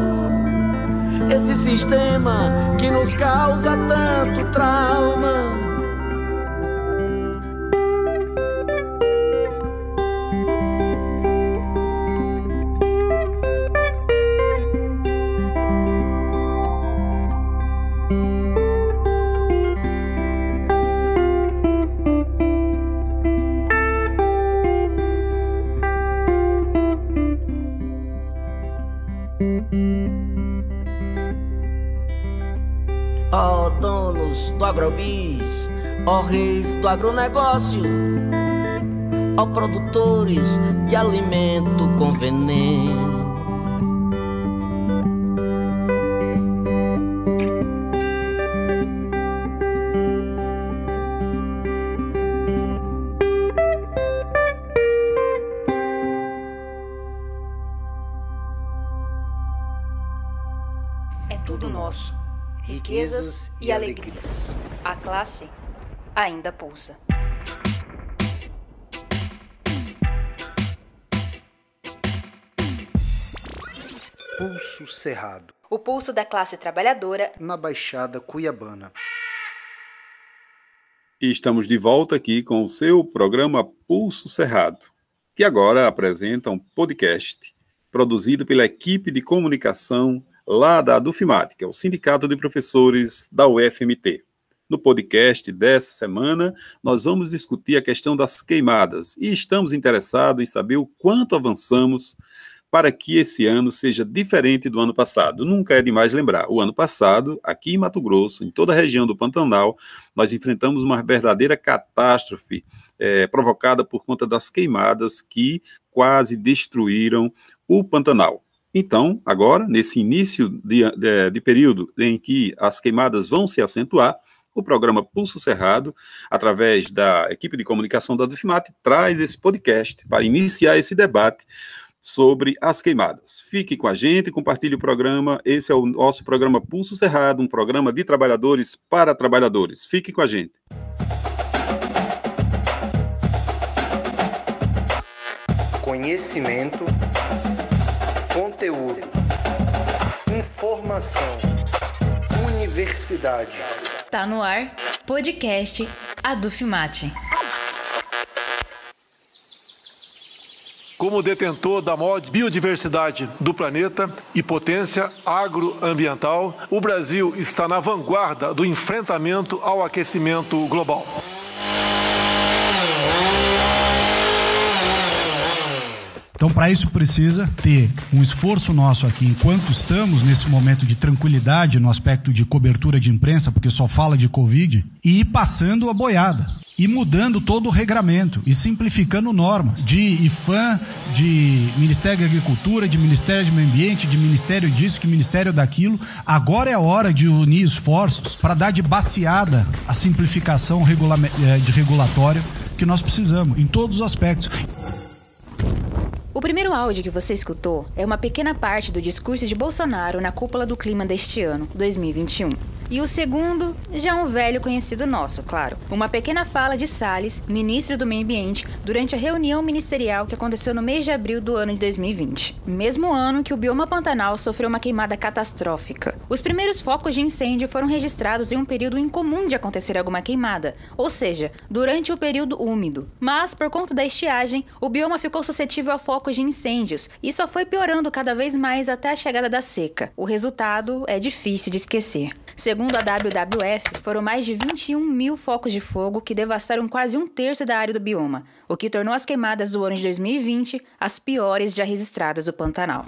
[SPEAKER 22] esse sistema que nos causa tanto trauma. Ó reis do agronegócio, ó produtores de alimento com veneno.
[SPEAKER 2] É tudo nosso. Riquezas e alegrias. A classe ainda pulsa.
[SPEAKER 1] Pulso Cerrado.
[SPEAKER 2] O pulso da classe trabalhadora
[SPEAKER 1] na Baixada Cuiabana.
[SPEAKER 3] E estamos de volta aqui com o seu programa Pulso Cerrado, que agora apresenta um podcast produzido pela equipe de comunicação lá da Dufimat, que é o Sindicato de Professores da UFMT. No podcast dessa semana, nós vamos discutir a questão das queimadas e estamos interessados em saber o quanto avançamos para que esse ano seja diferente do ano passado. Nunca é demais lembrar, o ano passado, aqui em Mato Grosso, em toda a região do Pantanal, nós enfrentamos uma verdadeira catástrofe é, provocada por conta das queimadas que quase destruíram o Pantanal. Então, agora, nesse início de, de, de, período em que as queimadas vão se acentuar, o programa Pulso Cerrado, através da equipe de comunicação da Dufimat, traz esse podcast para iniciar esse debate sobre as queimadas. Fique com a gente, compartilhe o programa. Esse é o nosso programa Pulso Cerrado, um programa de trabalhadores para trabalhadores. Fique com a gente.
[SPEAKER 1] Conhecimento conteúdo, informação, universidade.
[SPEAKER 2] Tá no ar, podcast Adufimate.
[SPEAKER 23] Como detentor da maior biodiversidade do planeta e potência agroambiental, o Brasil está na vanguarda do enfrentamento ao aquecimento global.
[SPEAKER 24] Então, para isso precisa ter um esforço nosso aqui, enquanto estamos nesse momento de tranquilidade no aspecto de cobertura de imprensa, porque só fala de Covid, e ir passando a boiada. E mudando todo o regramento e simplificando normas de IFAM, de Ministério da Agricultura, de Ministério do Meio Ambiente, de Ministério disso, de Ministério daquilo. Agora é a hora de unir esforços para dar de baseada a simplificação regula de regulatória que nós precisamos, em todos os aspectos.
[SPEAKER 2] O primeiro áudio que você escutou é uma pequena parte do discurso de Bolsonaro na cúpula do clima deste ano, 2021. E o segundo já é um velho conhecido nosso, claro. Uma pequena fala de Salles, ministro do Meio Ambiente, durante a reunião ministerial que aconteceu no mês de abril do ano de 2020. Mesmo ano que o bioma Pantanal sofreu uma queimada catastrófica. Os primeiros focos de incêndio foram registrados em um período incomum de acontecer alguma queimada, ou seja, durante o período úmido. Mas, por conta da estiagem, o bioma ficou suscetível a focos de incêndios e só foi piorando cada vez mais até a chegada da seca. O resultado é difícil de esquecer. Segundo a WWF, foram mais de 21 mil focos de fogo que devastaram quase um terço da área do bioma, o que tornou as queimadas do ano de 2020 as piores já registradas do Pantanal.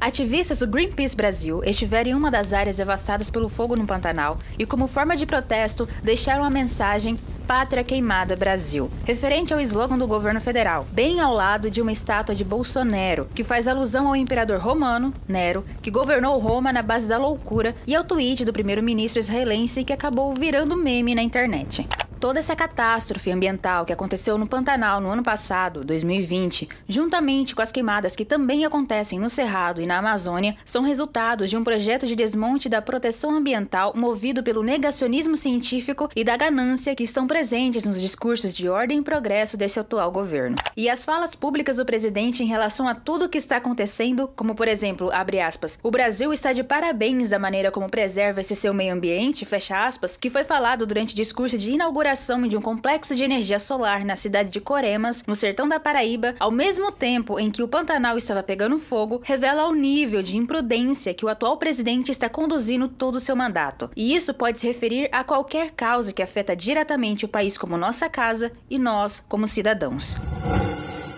[SPEAKER 2] Ativistas do Greenpeace Brasil estiveram em uma das áreas devastadas pelo fogo no Pantanal e, como forma de protesto, deixaram a mensagem Pátria Queimada Brasil, referente ao slogan do governo federal, bem ao lado de uma estátua de Bolsonaro, que faz alusão ao imperador romano, Nero, que governou Roma na base da loucura, e ao tweet do primeiro-ministro israelense que acabou virando meme na internet. Toda essa catástrofe ambiental que aconteceu no Pantanal no ano passado, 2020, juntamente com as queimadas que também acontecem no Cerrado e na Amazônia, são resultados de um projeto de desmonte da proteção ambiental movido pelo negacionismo científico e da ganância que estão presentes nos discursos de ordem e progresso desse atual governo. E as falas públicas do presidente em relação a tudo o que está acontecendo, como por exemplo, abre aspas, o Brasil está de parabéns da maneira como preserva esse seu meio ambiente, fecha aspas, que foi falado durante o discurso de inauguração de um complexo de energia solar na cidade de Coremas, no sertão da Paraíba, ao mesmo tempo em que o Pantanal estava pegando fogo, revela o nível de imprudência que o atual presidente está conduzindo todo o seu mandato. E isso pode se referir a qualquer causa que afeta diretamente o país como nossa casa e nós como cidadãos.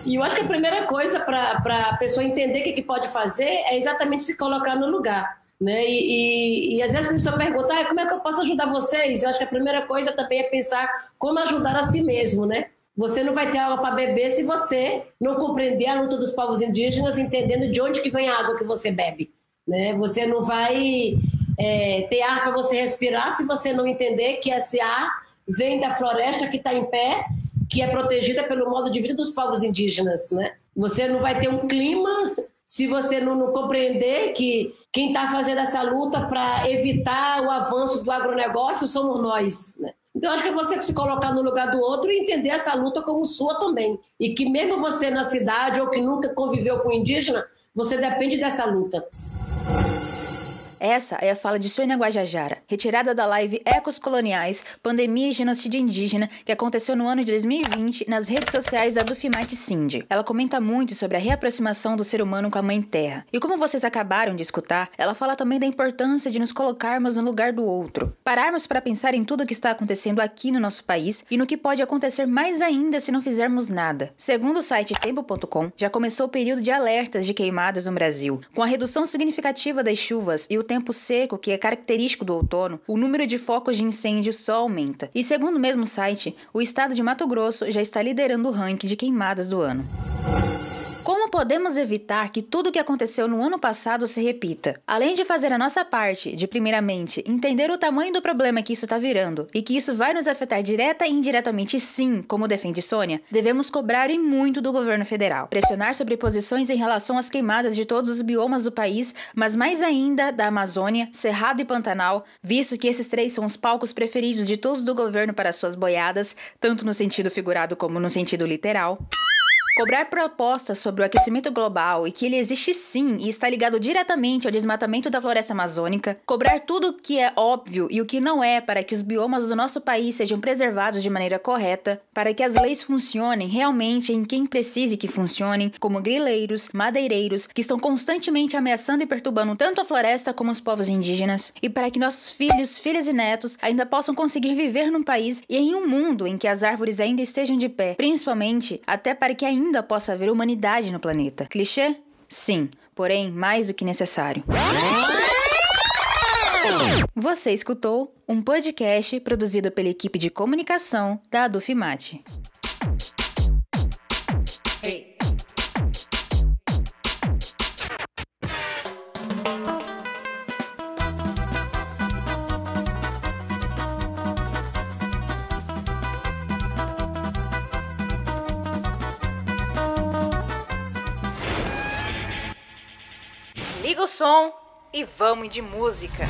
[SPEAKER 25] E eu acho que a primeira coisa para a pessoa entender o que, que pode fazer é exatamente se colocar no lugar. Né? E, e, e, às vezes a pessoa pergunta, ah, como é que eu posso ajudar vocês? Eu acho que a primeira coisa também é pensar como ajudar a si mesmo, né? Você não vai ter água para beber se você não compreender a luta dos povos indígenas, entendendo de onde que vem a água que você bebe. Né? Você não vai é, ter ar para você respirar se você não entender que esse ar vem da floresta que está em pé, que é protegida pelo modo de vida dos povos indígenas. Né? Você não vai ter um clima se você não, não compreender que quem está fazendo essa luta para evitar o avanço do agronegócio somos nós. Né? Então, acho que é você se colocar no lugar do outro e entender essa luta como sua também. E que mesmo você na cidade ou que nunca conviveu com indígena, você depende dessa luta.
[SPEAKER 2] Essa é a fala de Sônia Guajajara, retirada da live Ecos Coloniais, Pandemia e Genocídio Indígena, que aconteceu no ano de 2020 nas redes sociais da Dufimate Cindy. Ela comenta muito sobre a reaproximação do ser humano com a Mãe Terra. E como vocês acabaram de escutar, ela fala também da importância de nos colocarmos no lugar do outro. Pararmos para pensar em tudo o que está acontecendo aqui no nosso país e no que pode acontecer mais ainda se não fizermos nada. Segundo o site tempo.com, já começou o período de alertas de queimadas no Brasil. Com a redução significativa das chuvas e o tempo seco, que é característico do outono, o número de focos de incêndio só aumenta. E segundo o mesmo site, o estado de Mato Grosso já está liderando o ranking de queimadas do ano. Como podemos evitar que tudo o que aconteceu no ano passado se repita? Além de fazer a nossa parte, de primeiramente entender o tamanho do problema que isso está virando e que isso vai nos afetar direta e indiretamente sim, como defende Sônia, devemos cobrar e muito do governo federal. Pressionar sobre posições em relação às queimadas de todos os biomas do país, mas mais ainda da Amazônia, Cerrado e Pantanal, visto que esses três são os palcos preferidos de todos do governo para suas boiadas, tanto no sentido figurado como no sentido literal. Cobrar propostas sobre o aquecimento global e que ele existe sim e está ligado diretamente ao desmatamento da floresta amazônica. Cobrar tudo o que é óbvio e o que não é para que os biomas do nosso país sejam preservados de maneira correta, para que as leis funcionem realmente em quem precise que funcionem, como grileiros, madeireiros, que estão constantemente ameaçando e perturbando tanto a floresta como os povos indígenas, e para que nossos filhos, filhas e netos ainda possam conseguir viver num país e em um mundo em que as árvores ainda estejam de pé, principalmente até para que ainda ainda possa haver humanidade no planeta. Clichê? Sim, porém mais do que necessário. Você escutou um podcast produzido pela equipe de comunicação da Adufimate. Liga o som e vamos de música.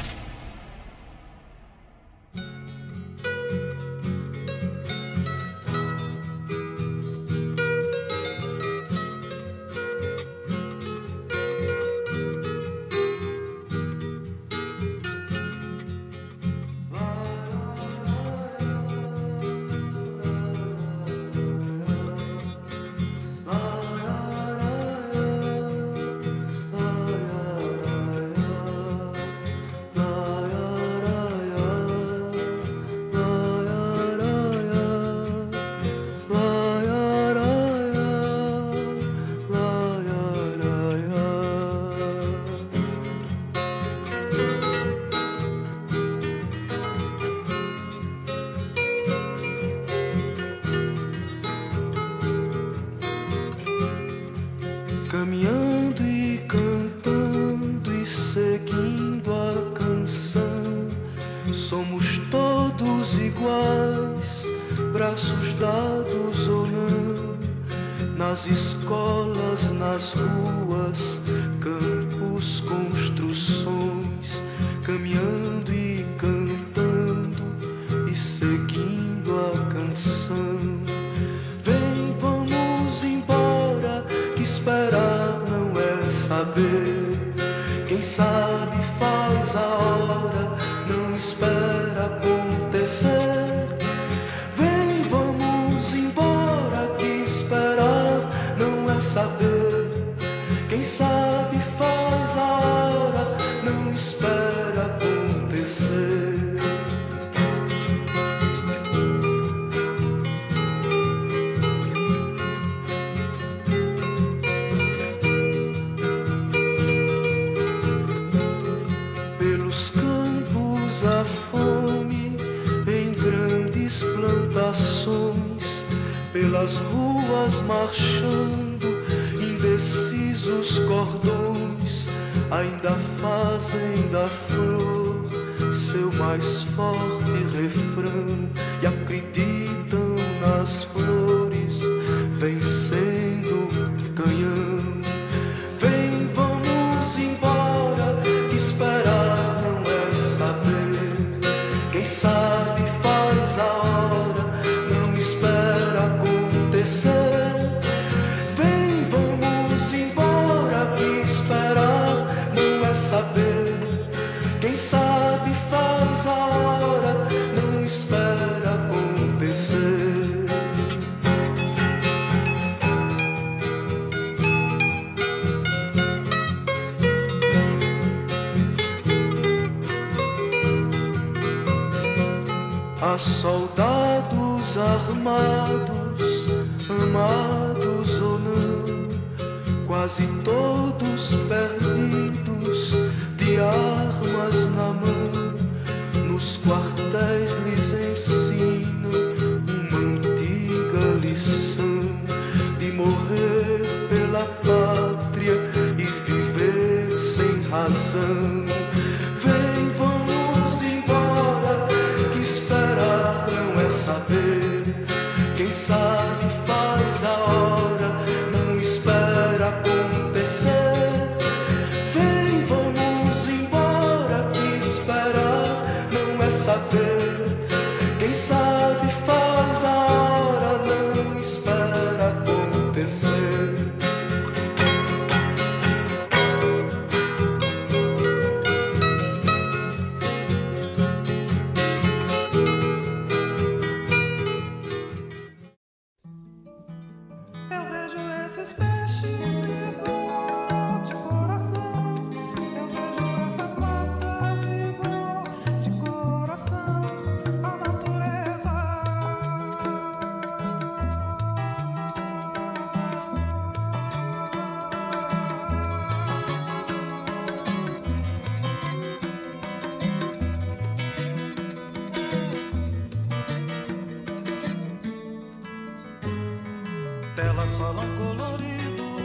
[SPEAKER 26] lava-solão colorido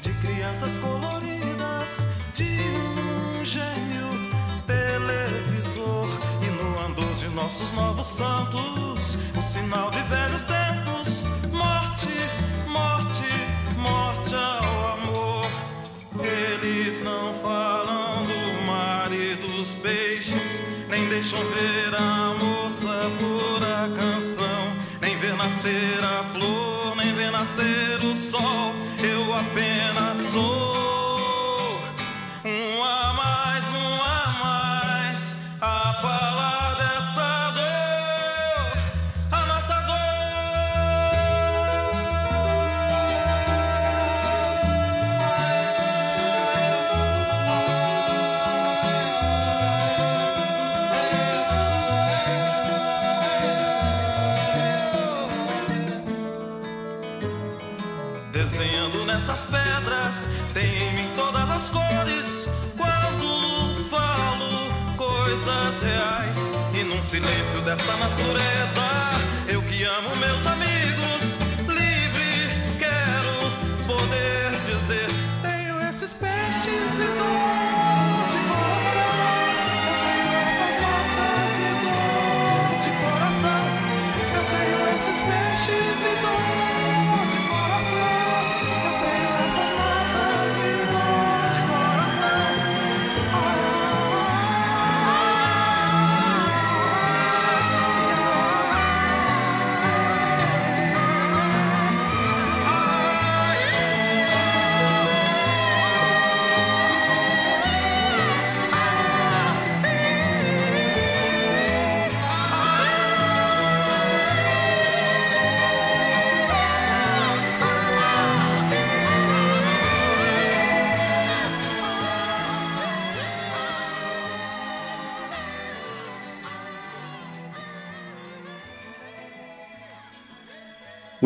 [SPEAKER 26] de crianças coloridas, de um gênio televisor e no andor de nossos novos santos, o sinal de velhos tempos, morte, morte, morte ao amor. Eles não falam do mar e dos peixes, nem deixam ver a moça por a canção, nem ver nascer a flor nascer o sol, eu apenas sou. dessa natureza.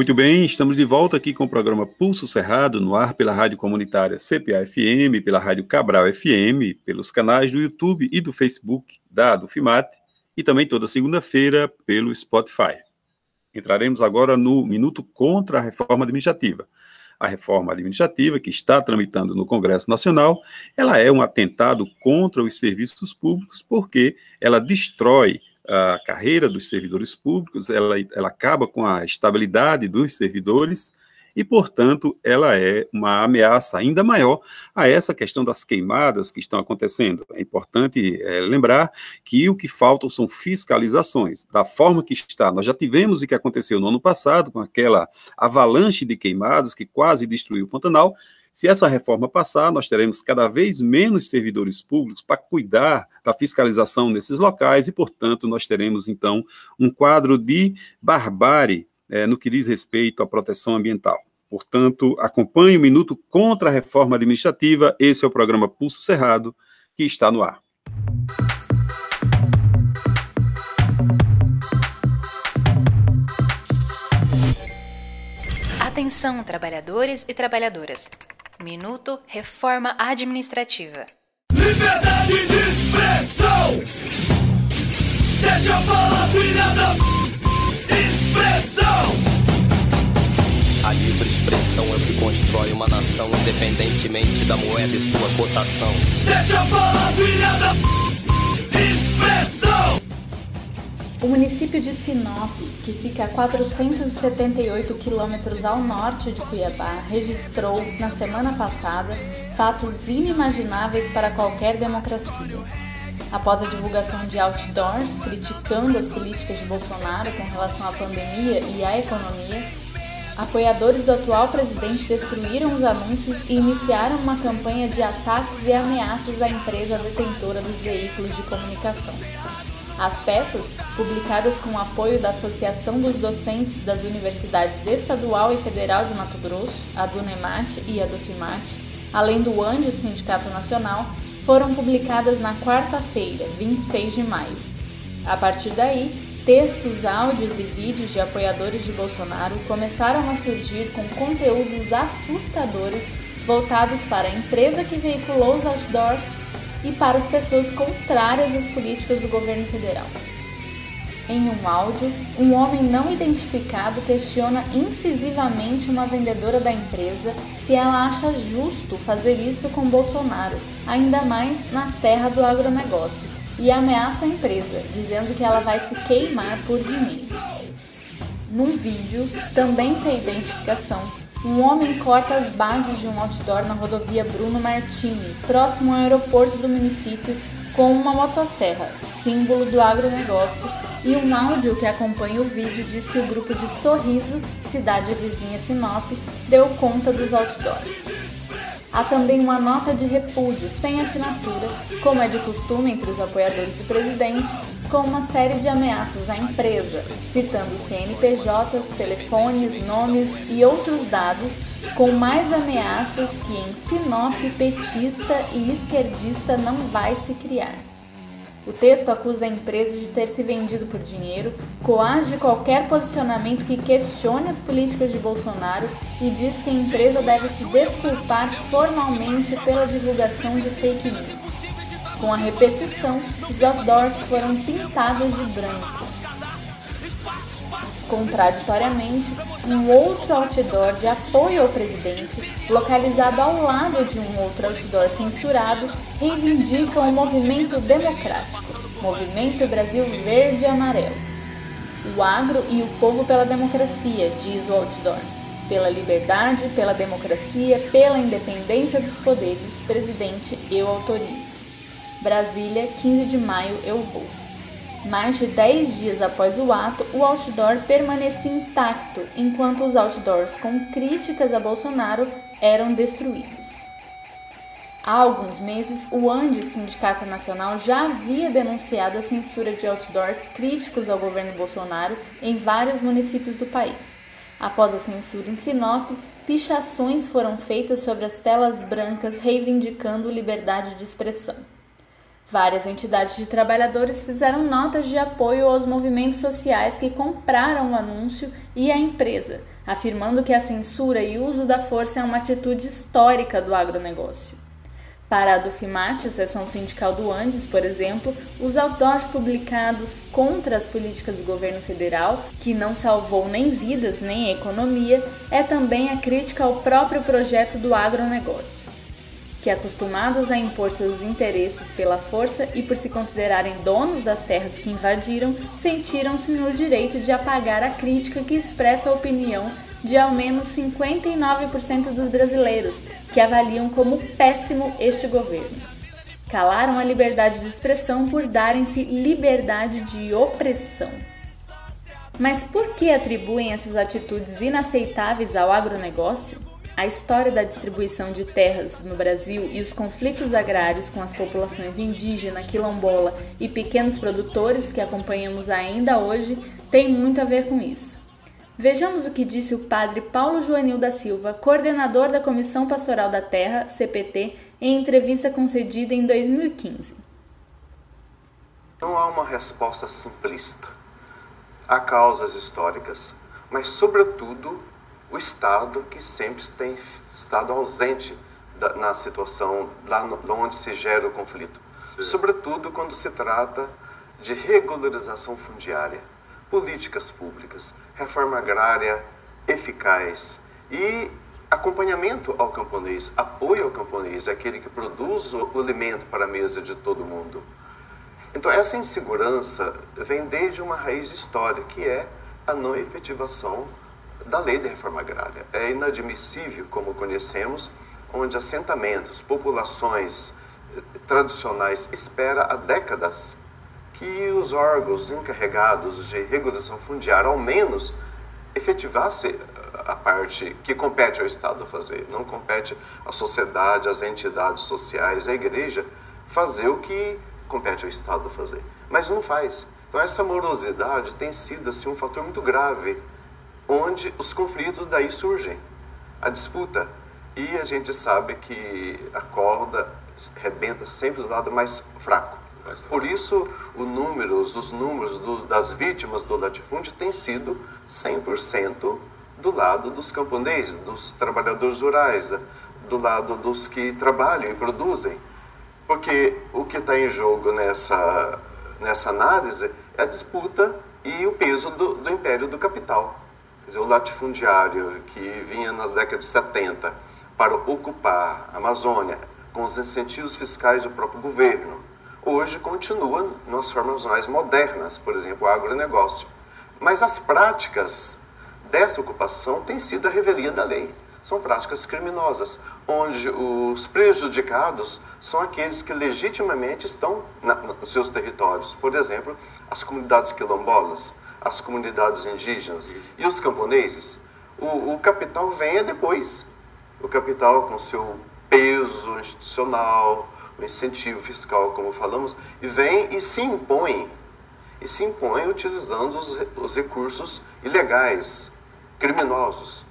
[SPEAKER 3] Muito bem, estamos de volta aqui com o programa Pulso Cerrado, no ar pela rádio comunitária CPA-FM, pela rádio Cabral FM, pelos canais do YouTube e do Facebook da Dufimate e também toda segunda-feira pelo Spotify. Entraremos agora no Minuto contra a Reforma Administrativa. A reforma administrativa que está tramitando no Congresso Nacional, ela é um atentado contra os serviços públicos porque ela destrói a carreira dos servidores públicos, ela, ela acaba com a estabilidade dos servidores e, portanto, ela é uma ameaça ainda maior a essa questão das queimadas que estão acontecendo. É importante é, lembrar que o que faltam são fiscalizações. Da forma que está, nós já tivemos o que aconteceu no ano passado, com aquela avalanche de queimadas que quase destruiu o Pantanal, se essa reforma passar, nós teremos cada vez menos servidores públicos para cuidar da fiscalização nesses locais e, portanto, nós teremos então um quadro de barbárie é, no que diz respeito à proteção ambiental. Portanto, acompanhe o Minuto contra a Reforma Administrativa. Esse é o programa Pulso Cerrado, que está no ar.
[SPEAKER 2] Atenção, trabalhadores e trabalhadoras. Minuto Reforma Administrativa.
[SPEAKER 27] Liberdade de expressão. Deixa eu falar, filha da expressão.
[SPEAKER 28] A livre expressão é o que constrói uma nação, independentemente da moeda e sua cotação.
[SPEAKER 27] Deixa eu falar, filha da
[SPEAKER 29] O município de Sinop, que fica a 478 quilômetros ao norte de Cuiabá, registrou, na semana passada, fatos inimagináveis para qualquer democracia. Após a divulgação de outdoors criticando as políticas de Bolsonaro com relação à pandemia e à economia, apoiadores do atual presidente destruíram os anúncios e iniciaram uma campanha de ataques e ameaças à empresa detentora dos veículos de comunicação. As peças, publicadas com o apoio da Associação dos Docentes das Universidades Estadual e Federal de Mato Grosso, a do NEMAT e a do FIMAT, além do ANDE Sindicato Nacional, foram publicadas na quarta-feira, 26 de maio. A partir daí, textos, áudios e vídeos de apoiadores de Bolsonaro começaram a surgir com conteúdos assustadores voltados para a empresa que veiculou os outdoors e para as pessoas contrárias às políticas do governo federal. Em um áudio, um homem não identificado questiona incisivamente uma vendedora da empresa se ela acha justo fazer isso com Bolsonaro, ainda mais na terra do agronegócio, e ameaça a empresa, dizendo que ela vai se queimar por dinheiro. Num vídeo, também sem identificação, um homem corta as bases de um outdoor na rodovia Bruno Martini, próximo ao aeroporto do município, com uma motosserra, símbolo do agronegócio, e um áudio que acompanha o vídeo diz que o grupo de Sorriso, cidade vizinha Sinop, deu conta dos outdoors. Há também uma nota de repúdio sem assinatura, como é de costume entre os apoiadores do presidente, com uma série de ameaças à empresa, citando CNPJs, telefones, nomes e outros dados, com mais ameaças que em Sinop petista e esquerdista não vai se criar. O texto acusa a empresa de ter se vendido por dinheiro, coage qualquer posicionamento que questione as políticas de Bolsonaro e diz que a empresa deve se desculpar formalmente pela divulgação de fake news. Com a repetição, os outdoors foram pintados de branco. Contraditoriamente, um outro outdoor de apoio ao presidente, localizado ao lado de um outro outdoor censurado, reivindica um movimento democrático, Movimento Brasil Verde e Amarelo. O agro e o povo pela democracia, diz o outdoor. Pela liberdade, pela democracia, pela independência dos poderes, presidente, eu autorizo. Brasília, 15 de maio, eu vou. Mais de 10 dias após o ato, o outdoor permanecia intacto, enquanto os outdoors com críticas a Bolsonaro eram destruídos. Há alguns meses, o ANDE, Sindicato Nacional, já havia denunciado a censura de outdoors críticos ao governo Bolsonaro em vários municípios do país. Após a censura em Sinop, pichações foram feitas sobre as telas brancas reivindicando liberdade de expressão. Várias entidades de trabalhadores fizeram notas de apoio aos movimentos sociais que compraram o anúncio e a empresa, afirmando que a censura e uso da força é uma atitude histórica do agronegócio. Para a Dufimate, a seção sindical do Andes, por exemplo, os outdoors publicados contra as políticas do governo federal, que não salvou nem vidas nem economia, é também a crítica ao próprio projeto do agronegócio que, acostumados a impor seus interesses pela força e por se considerarem donos das terras que invadiram, sentiram-se no direito de apagar a crítica que expressa a opinião de ao menos 59% dos brasileiros, que avaliam como péssimo este governo. Calaram a liberdade de expressão por darem-se liberdade de opressão. Mas por que atribuem essas atitudes inaceitáveis ao agronegócio? A história da distribuição de terras no Brasil e os conflitos agrários com as populações indígena, quilombola e pequenos produtores que acompanhamos ainda hoje tem muito a ver com isso. Vejamos o que disse o padre Paulo Joanil da Silva, coordenador da Comissão Pastoral da Terra, CPT, em entrevista concedida em 2015.
[SPEAKER 30] Não há uma resposta simplista. Há causas históricas, mas, sobretudo, o Estado que sempre tem estado ausente da, na situação lá no, onde se gera o conflito. Sim. Sobretudo quando se trata de regularização fundiária, políticas públicas, reforma agrária eficaz e acompanhamento ao camponês, apoio ao camponês, aquele que produz o alimento para a mesa de todo mundo. Então, essa insegurança vem desde uma raiz histórica, que é a não efetivação da lei de reforma agrária. É inadmissível, como conhecemos, onde assentamentos, populações eh, tradicionais espera há décadas que os órgãos encarregados de regulação fundiária, ao menos, efetivasse a parte que compete ao Estado fazer, não compete à sociedade, às entidades sociais, à igreja fazer o que compete ao Estado fazer. Mas não faz. Então essa morosidade tem sido assim um fator muito grave onde os conflitos daí surgem, a disputa. E a gente sabe que a corda rebenta sempre do lado mais fraco. Por isso, números, os números do, das vítimas do latifúndio têm sido 100% do lado dos camponeses, dos trabalhadores rurais, do lado dos que trabalham e produzem. Porque o que está em jogo nessa, nessa análise é a disputa e o peso do, do império do capital. Dizer, o latifundiário que vinha nas décadas de 70 para ocupar a Amazônia com os incentivos fiscais do próprio governo, hoje continua nas formas mais modernas, por exemplo, o agronegócio. Mas as práticas dessa ocupação têm sido a revelia da lei. São práticas criminosas, onde os prejudicados são aqueles que legitimamente estão na, nos seus territórios. Por exemplo, as comunidades quilombolas, as comunidades indígenas e os camponeses, o, o capital vem depois. O capital com seu peso institucional, o incentivo fiscal, como falamos, e vem e se impõe. E se impõe utilizando os, os recursos ilegais, criminosos.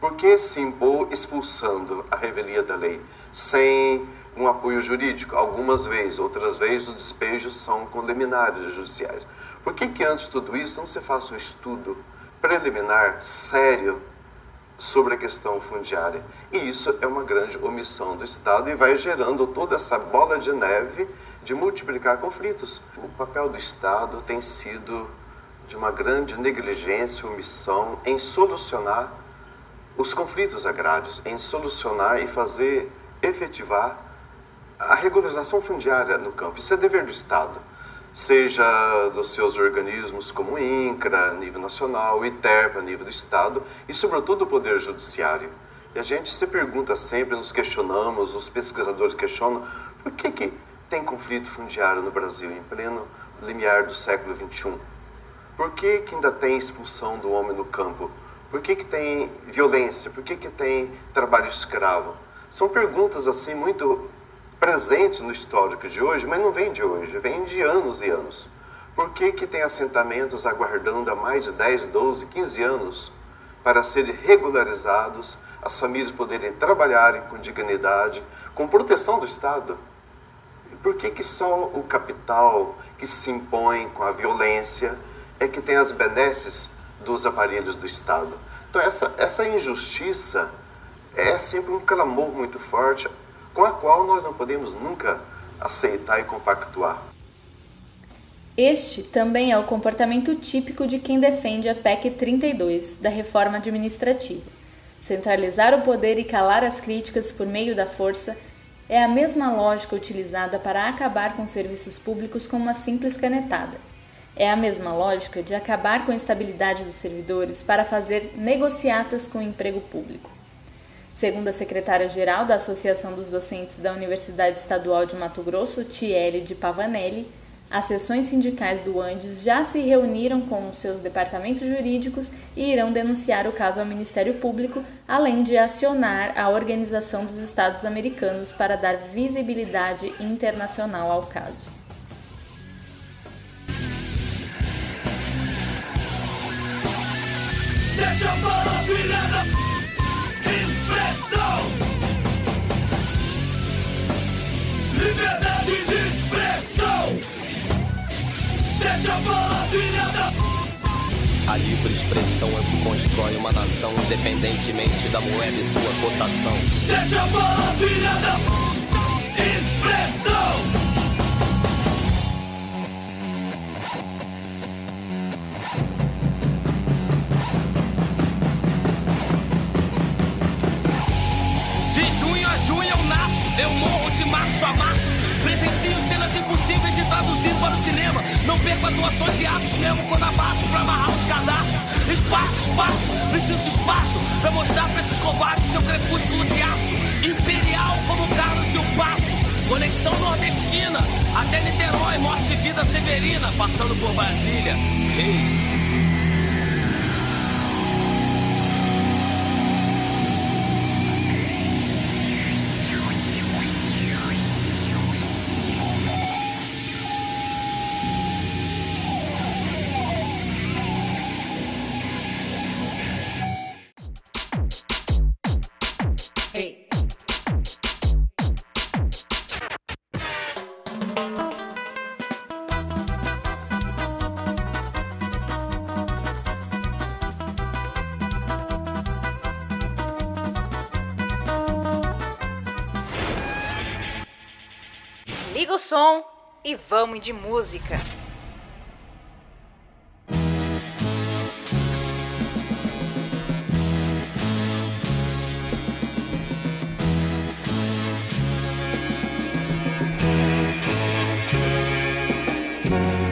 [SPEAKER 30] Por que se impor expulsando a revelia da lei? Sem um apoio jurídico, algumas vezes, outras vezes os despejos são com liminares judiciais. Por que, que antes de tudo isso não se faça um estudo preliminar, sério, sobre a questão fundiária? E isso é uma grande omissão do Estado e vai gerando toda essa bola de neve de multiplicar conflitos. O papel do Estado tem sido de uma grande negligência, omissão em solucionar os conflitos agrários, em solucionar e fazer efetivar a regularização fundiária no campo. Isso é dever do Estado seja dos seus organismos como INCRA, a nível nacional, o ITERP, a nível do Estado, e sobretudo o Poder Judiciário. E a gente se pergunta sempre, nos questionamos, os pesquisadores questionam, por que, que tem conflito fundiário no Brasil em pleno limiar do século XXI? Por que, que ainda tem expulsão do homem no campo? Por que, que tem violência? Por que, que tem trabalho escravo? São perguntas assim muito presentes no histórico de hoje, mas não vem de hoje, vem de anos e anos. Por que, que tem assentamentos aguardando há mais de 10, 12, 15 anos para serem regularizados, as famílias poderem trabalharem com dignidade, com proteção do Estado? Por que, que só o capital que se impõe com a violência é que tem as benesses dos aparelhos do Estado? Então, essa, essa injustiça é sempre um clamor muito forte com a qual nós não podemos nunca aceitar e compactuar.
[SPEAKER 29] Este também é o comportamento típico de quem defende a PEC 32 da reforma administrativa. Centralizar o poder e calar as críticas por meio da força é a mesma lógica utilizada para acabar com serviços públicos com uma simples canetada. É a mesma lógica de acabar com a estabilidade dos servidores para fazer negociatas com o emprego público. Segundo a secretária-geral da Associação dos Docentes da Universidade Estadual de Mato Grosso, Tiele de Pavanelli, as seções sindicais do Andes já se reuniram com os seus departamentos jurídicos e irão denunciar o caso ao Ministério Público, além de acionar a Organização dos Estados Americanos para dar visibilidade internacional ao caso.
[SPEAKER 27] Deixa eu falar, filha da expressão. Liberdade de expressão. Deixa falar, filha da
[SPEAKER 28] A livre expressão é o que constrói uma nação, independentemente da moeda e sua cotação.
[SPEAKER 27] Deixa falar, filha da expressão.
[SPEAKER 28] Nasço, eu morro de março a março. Presencio cenas impossíveis de traduzir para o cinema. Não perco atuações e atos mesmo quando abaixo pra amarrar os cadastros. Espaço, espaço, preciso de espaço pra mostrar pra esses covardes seu crepúsculo de aço. Imperial como Carlos e o Passo. Conexão nordestina, até Niterói, morte e vida severina, passando por Brasília. Reis.
[SPEAKER 2] Som e vamos de música.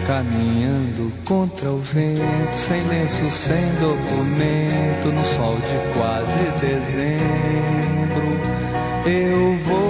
[SPEAKER 31] Caminhando contra o vento, sem lenço, sem documento, no sol de quase dezembro, eu vou.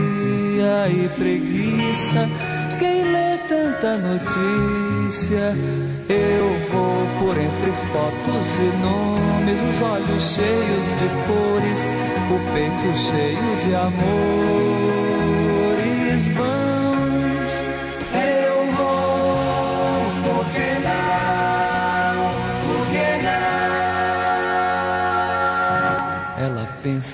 [SPEAKER 31] e preguiça. Quem lê tanta notícia, eu vou por entre fotos e nomes, os olhos cheios de cores, o peito cheio de amores vãos.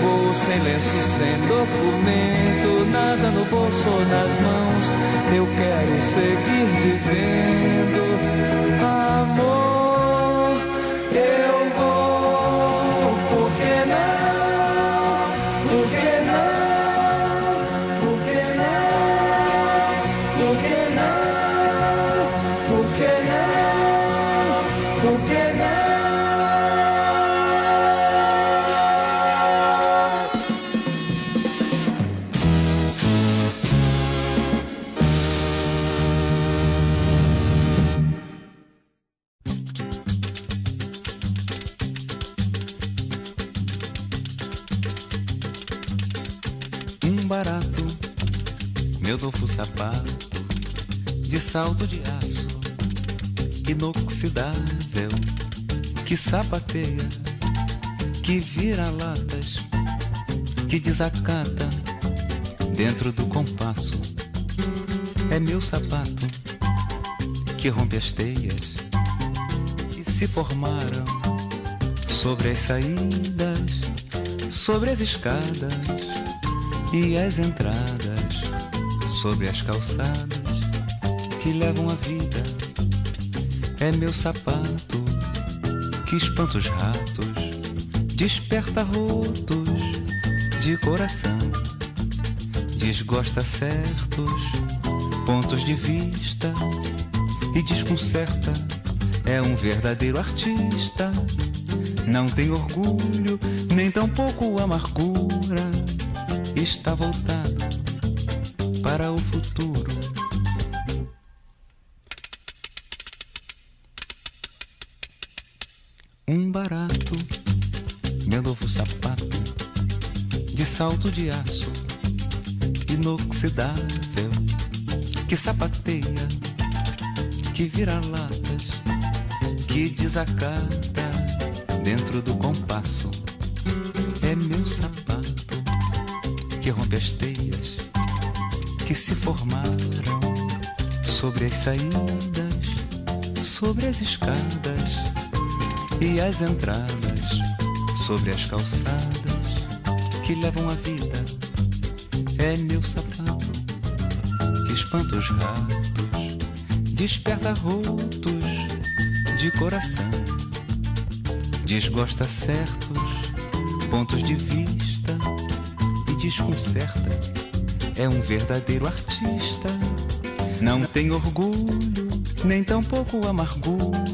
[SPEAKER 31] vou sem lenço, sem documento, nada no bolso ou nas mãos. Eu quero seguir vivendo.
[SPEAKER 32] Sapateia, que vira latas, que desacata dentro do compasso. É meu sapato que rompe as teias que se formaram sobre as saídas, sobre as escadas e as entradas sobre as calçadas que levam a vida. É meu sapato que espanta os ratos, desperta rotos de coração, desgosta certos pontos de vista e desconcerta. É um verdadeiro artista. Não tem orgulho, nem tampouco amargura está voltado para o futuro. Salto de aço, inoxidável, que sapateia, que vira latas, que desacata dentro do compasso. É meu sapato que rompe as teias que se formaram sobre as saídas, sobre as escadas e as entradas, sobre as calçadas que levam a vida. É meu sapato que espanta os ratos, desperta rotos de coração, desgosta certos pontos de vista e desconcerta. É um verdadeiro artista. Não tem orgulho, nem tampouco amargura.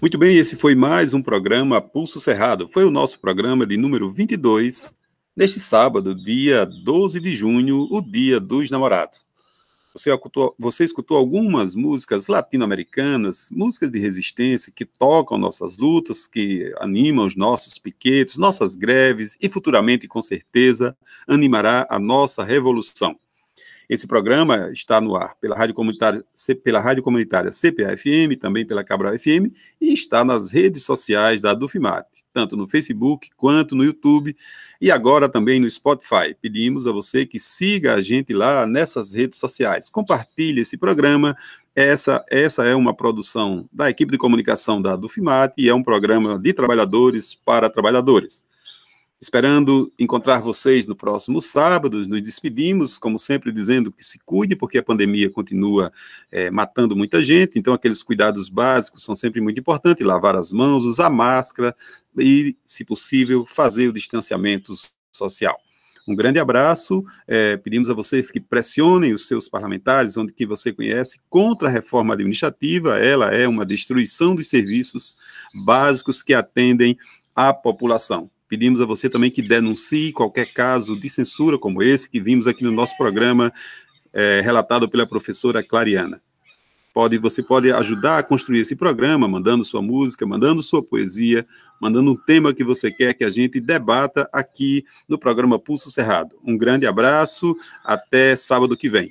[SPEAKER 3] Muito bem, esse foi mais um programa Pulso Cerrado. Foi o nosso programa de número 22, neste sábado, dia 12 de junho, o Dia dos Namorados. Você escutou, você escutou algumas músicas latino-americanas, músicas de resistência que tocam nossas lutas, que animam os nossos piquetes, nossas greves e futuramente, com certeza, animará a nossa revolução. Esse programa está no ar pela rádio comunitária, pela rádio comunitária CPA-FM, também pela Cabral FM, e está nas redes sociais da Dufimate, tanto no Facebook quanto no YouTube, e agora também no Spotify. Pedimos a você que siga a gente lá nessas redes sociais. Compartilhe esse programa. Essa, essa é uma produção da equipe de comunicação da Dufimate e é um programa de trabalhadores para trabalhadores. Esperando encontrar vocês no próximo sábado, nos despedimos, como sempre, dizendo que se cuide, porque a pandemia continua é, matando muita gente, então aqueles cuidados básicos são sempre muito importantes, lavar as mãos, usar máscara e, se possível, fazer o distanciamento social. Um grande abraço, é, pedimos a vocês que pressionem os seus parlamentares, onde que você conhece, contra a reforma administrativa, ela é uma destruição dos serviços básicos que atendem a população. Pedimos a você também que denuncie qualquer caso de censura como esse que vimos aqui no nosso programa, é, relatado pela professora Clariana. Pode, você pode ajudar a construir esse programa, mandando sua música, mandando sua poesia, mandando um tema que você quer que a gente debata aqui no programa Pulso Cerrado. Um grande abraço, até sábado que vem.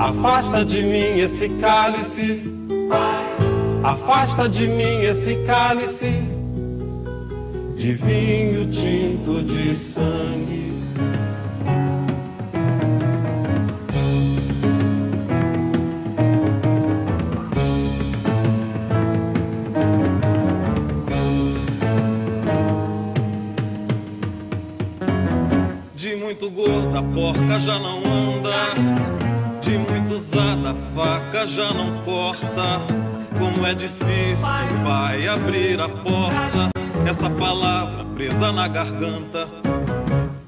[SPEAKER 26] Afasta de mim esse cálice. Afasta de mim esse cálice de vinho tinto de sangue. De muito gorda a porca já não anda, de muito usada a faca já não corta. Como é difícil, pai, abrir a porta, essa palavra presa na garganta.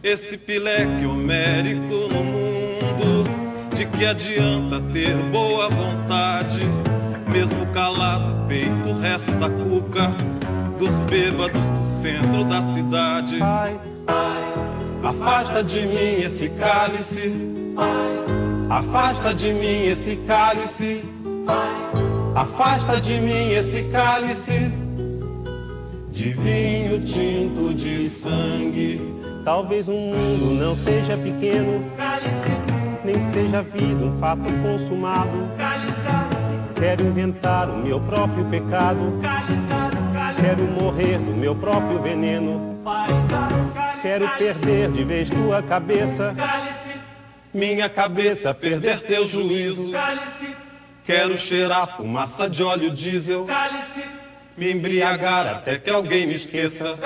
[SPEAKER 26] Esse pileque homérico no mundo, de que adianta ter boa vontade? Mesmo calado, peito resta cuca dos bêbados do centro da cidade. Afasta de mim esse cálice. Afasta de mim esse cálice. Afasta de mim esse cálice de vinho tinto de sangue.
[SPEAKER 33] Talvez o mundo não seja pequeno, nem seja a vida um fato consumado. Quero inventar o meu próprio pecado, quero morrer do meu próprio veneno. Quero perder de vez tua cabeça,
[SPEAKER 26] Minha cabeça perder teu juízo. Quero cheirar fumaça de óleo diesel. Me embriagar até que alguém me esqueça.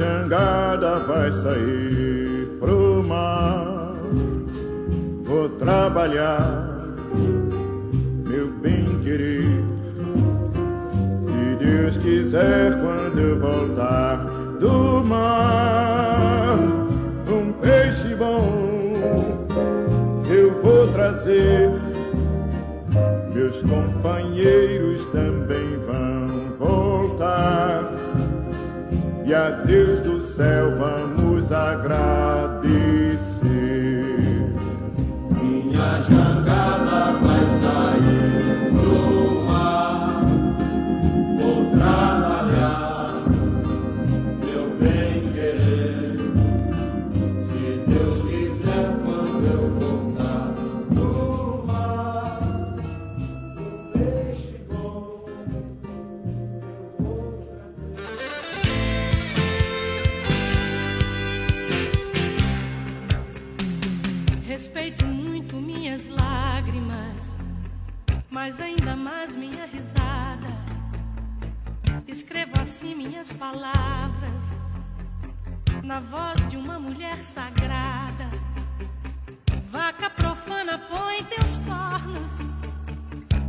[SPEAKER 34] Jangada vai sair pro mar. Vou trabalhar,
[SPEAKER 35] meu bem querer. Se Deus quiser, quando eu voltar do mar, um peixe bom eu vou trazer. Meus companheiros também vão voltar. E a Deus do céu vamos agradecer.
[SPEAKER 19] Mas ainda mais minha risada. Escrevo assim minhas palavras, na voz de uma mulher sagrada. Vaca profana, põe teus cornos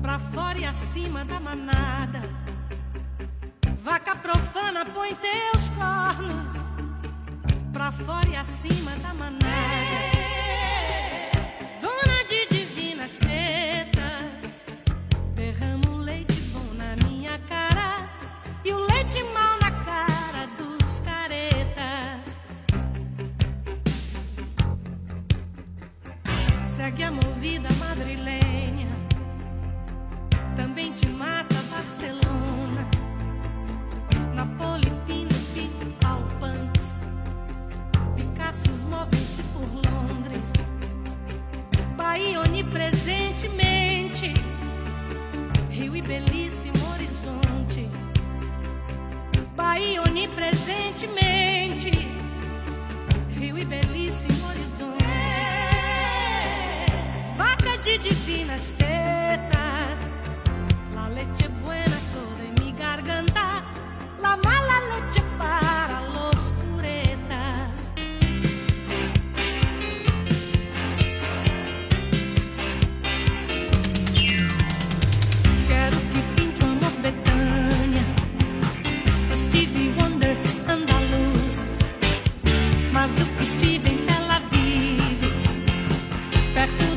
[SPEAKER 19] pra fora e acima da manada. Vaca profana, põe teus cornos pra fora e acima da manada. Segue a movida madrilenha, também te mata Barcelona, Napoli, Pinupi, Alpantes. Picassos movem-se por Londres. Bahia onipresentemente. Rio e belíssimo horizonte. Bahia onipresentemente. Rio e belíssimo horizonte. Vaca de divinas tetas. La leche buena toda en mi garganta. La mala leche para los puretas. Quero que pinte o amor Betânia, Stevie Wonder, andaluz, mas do que tive em Tel Aviv, perto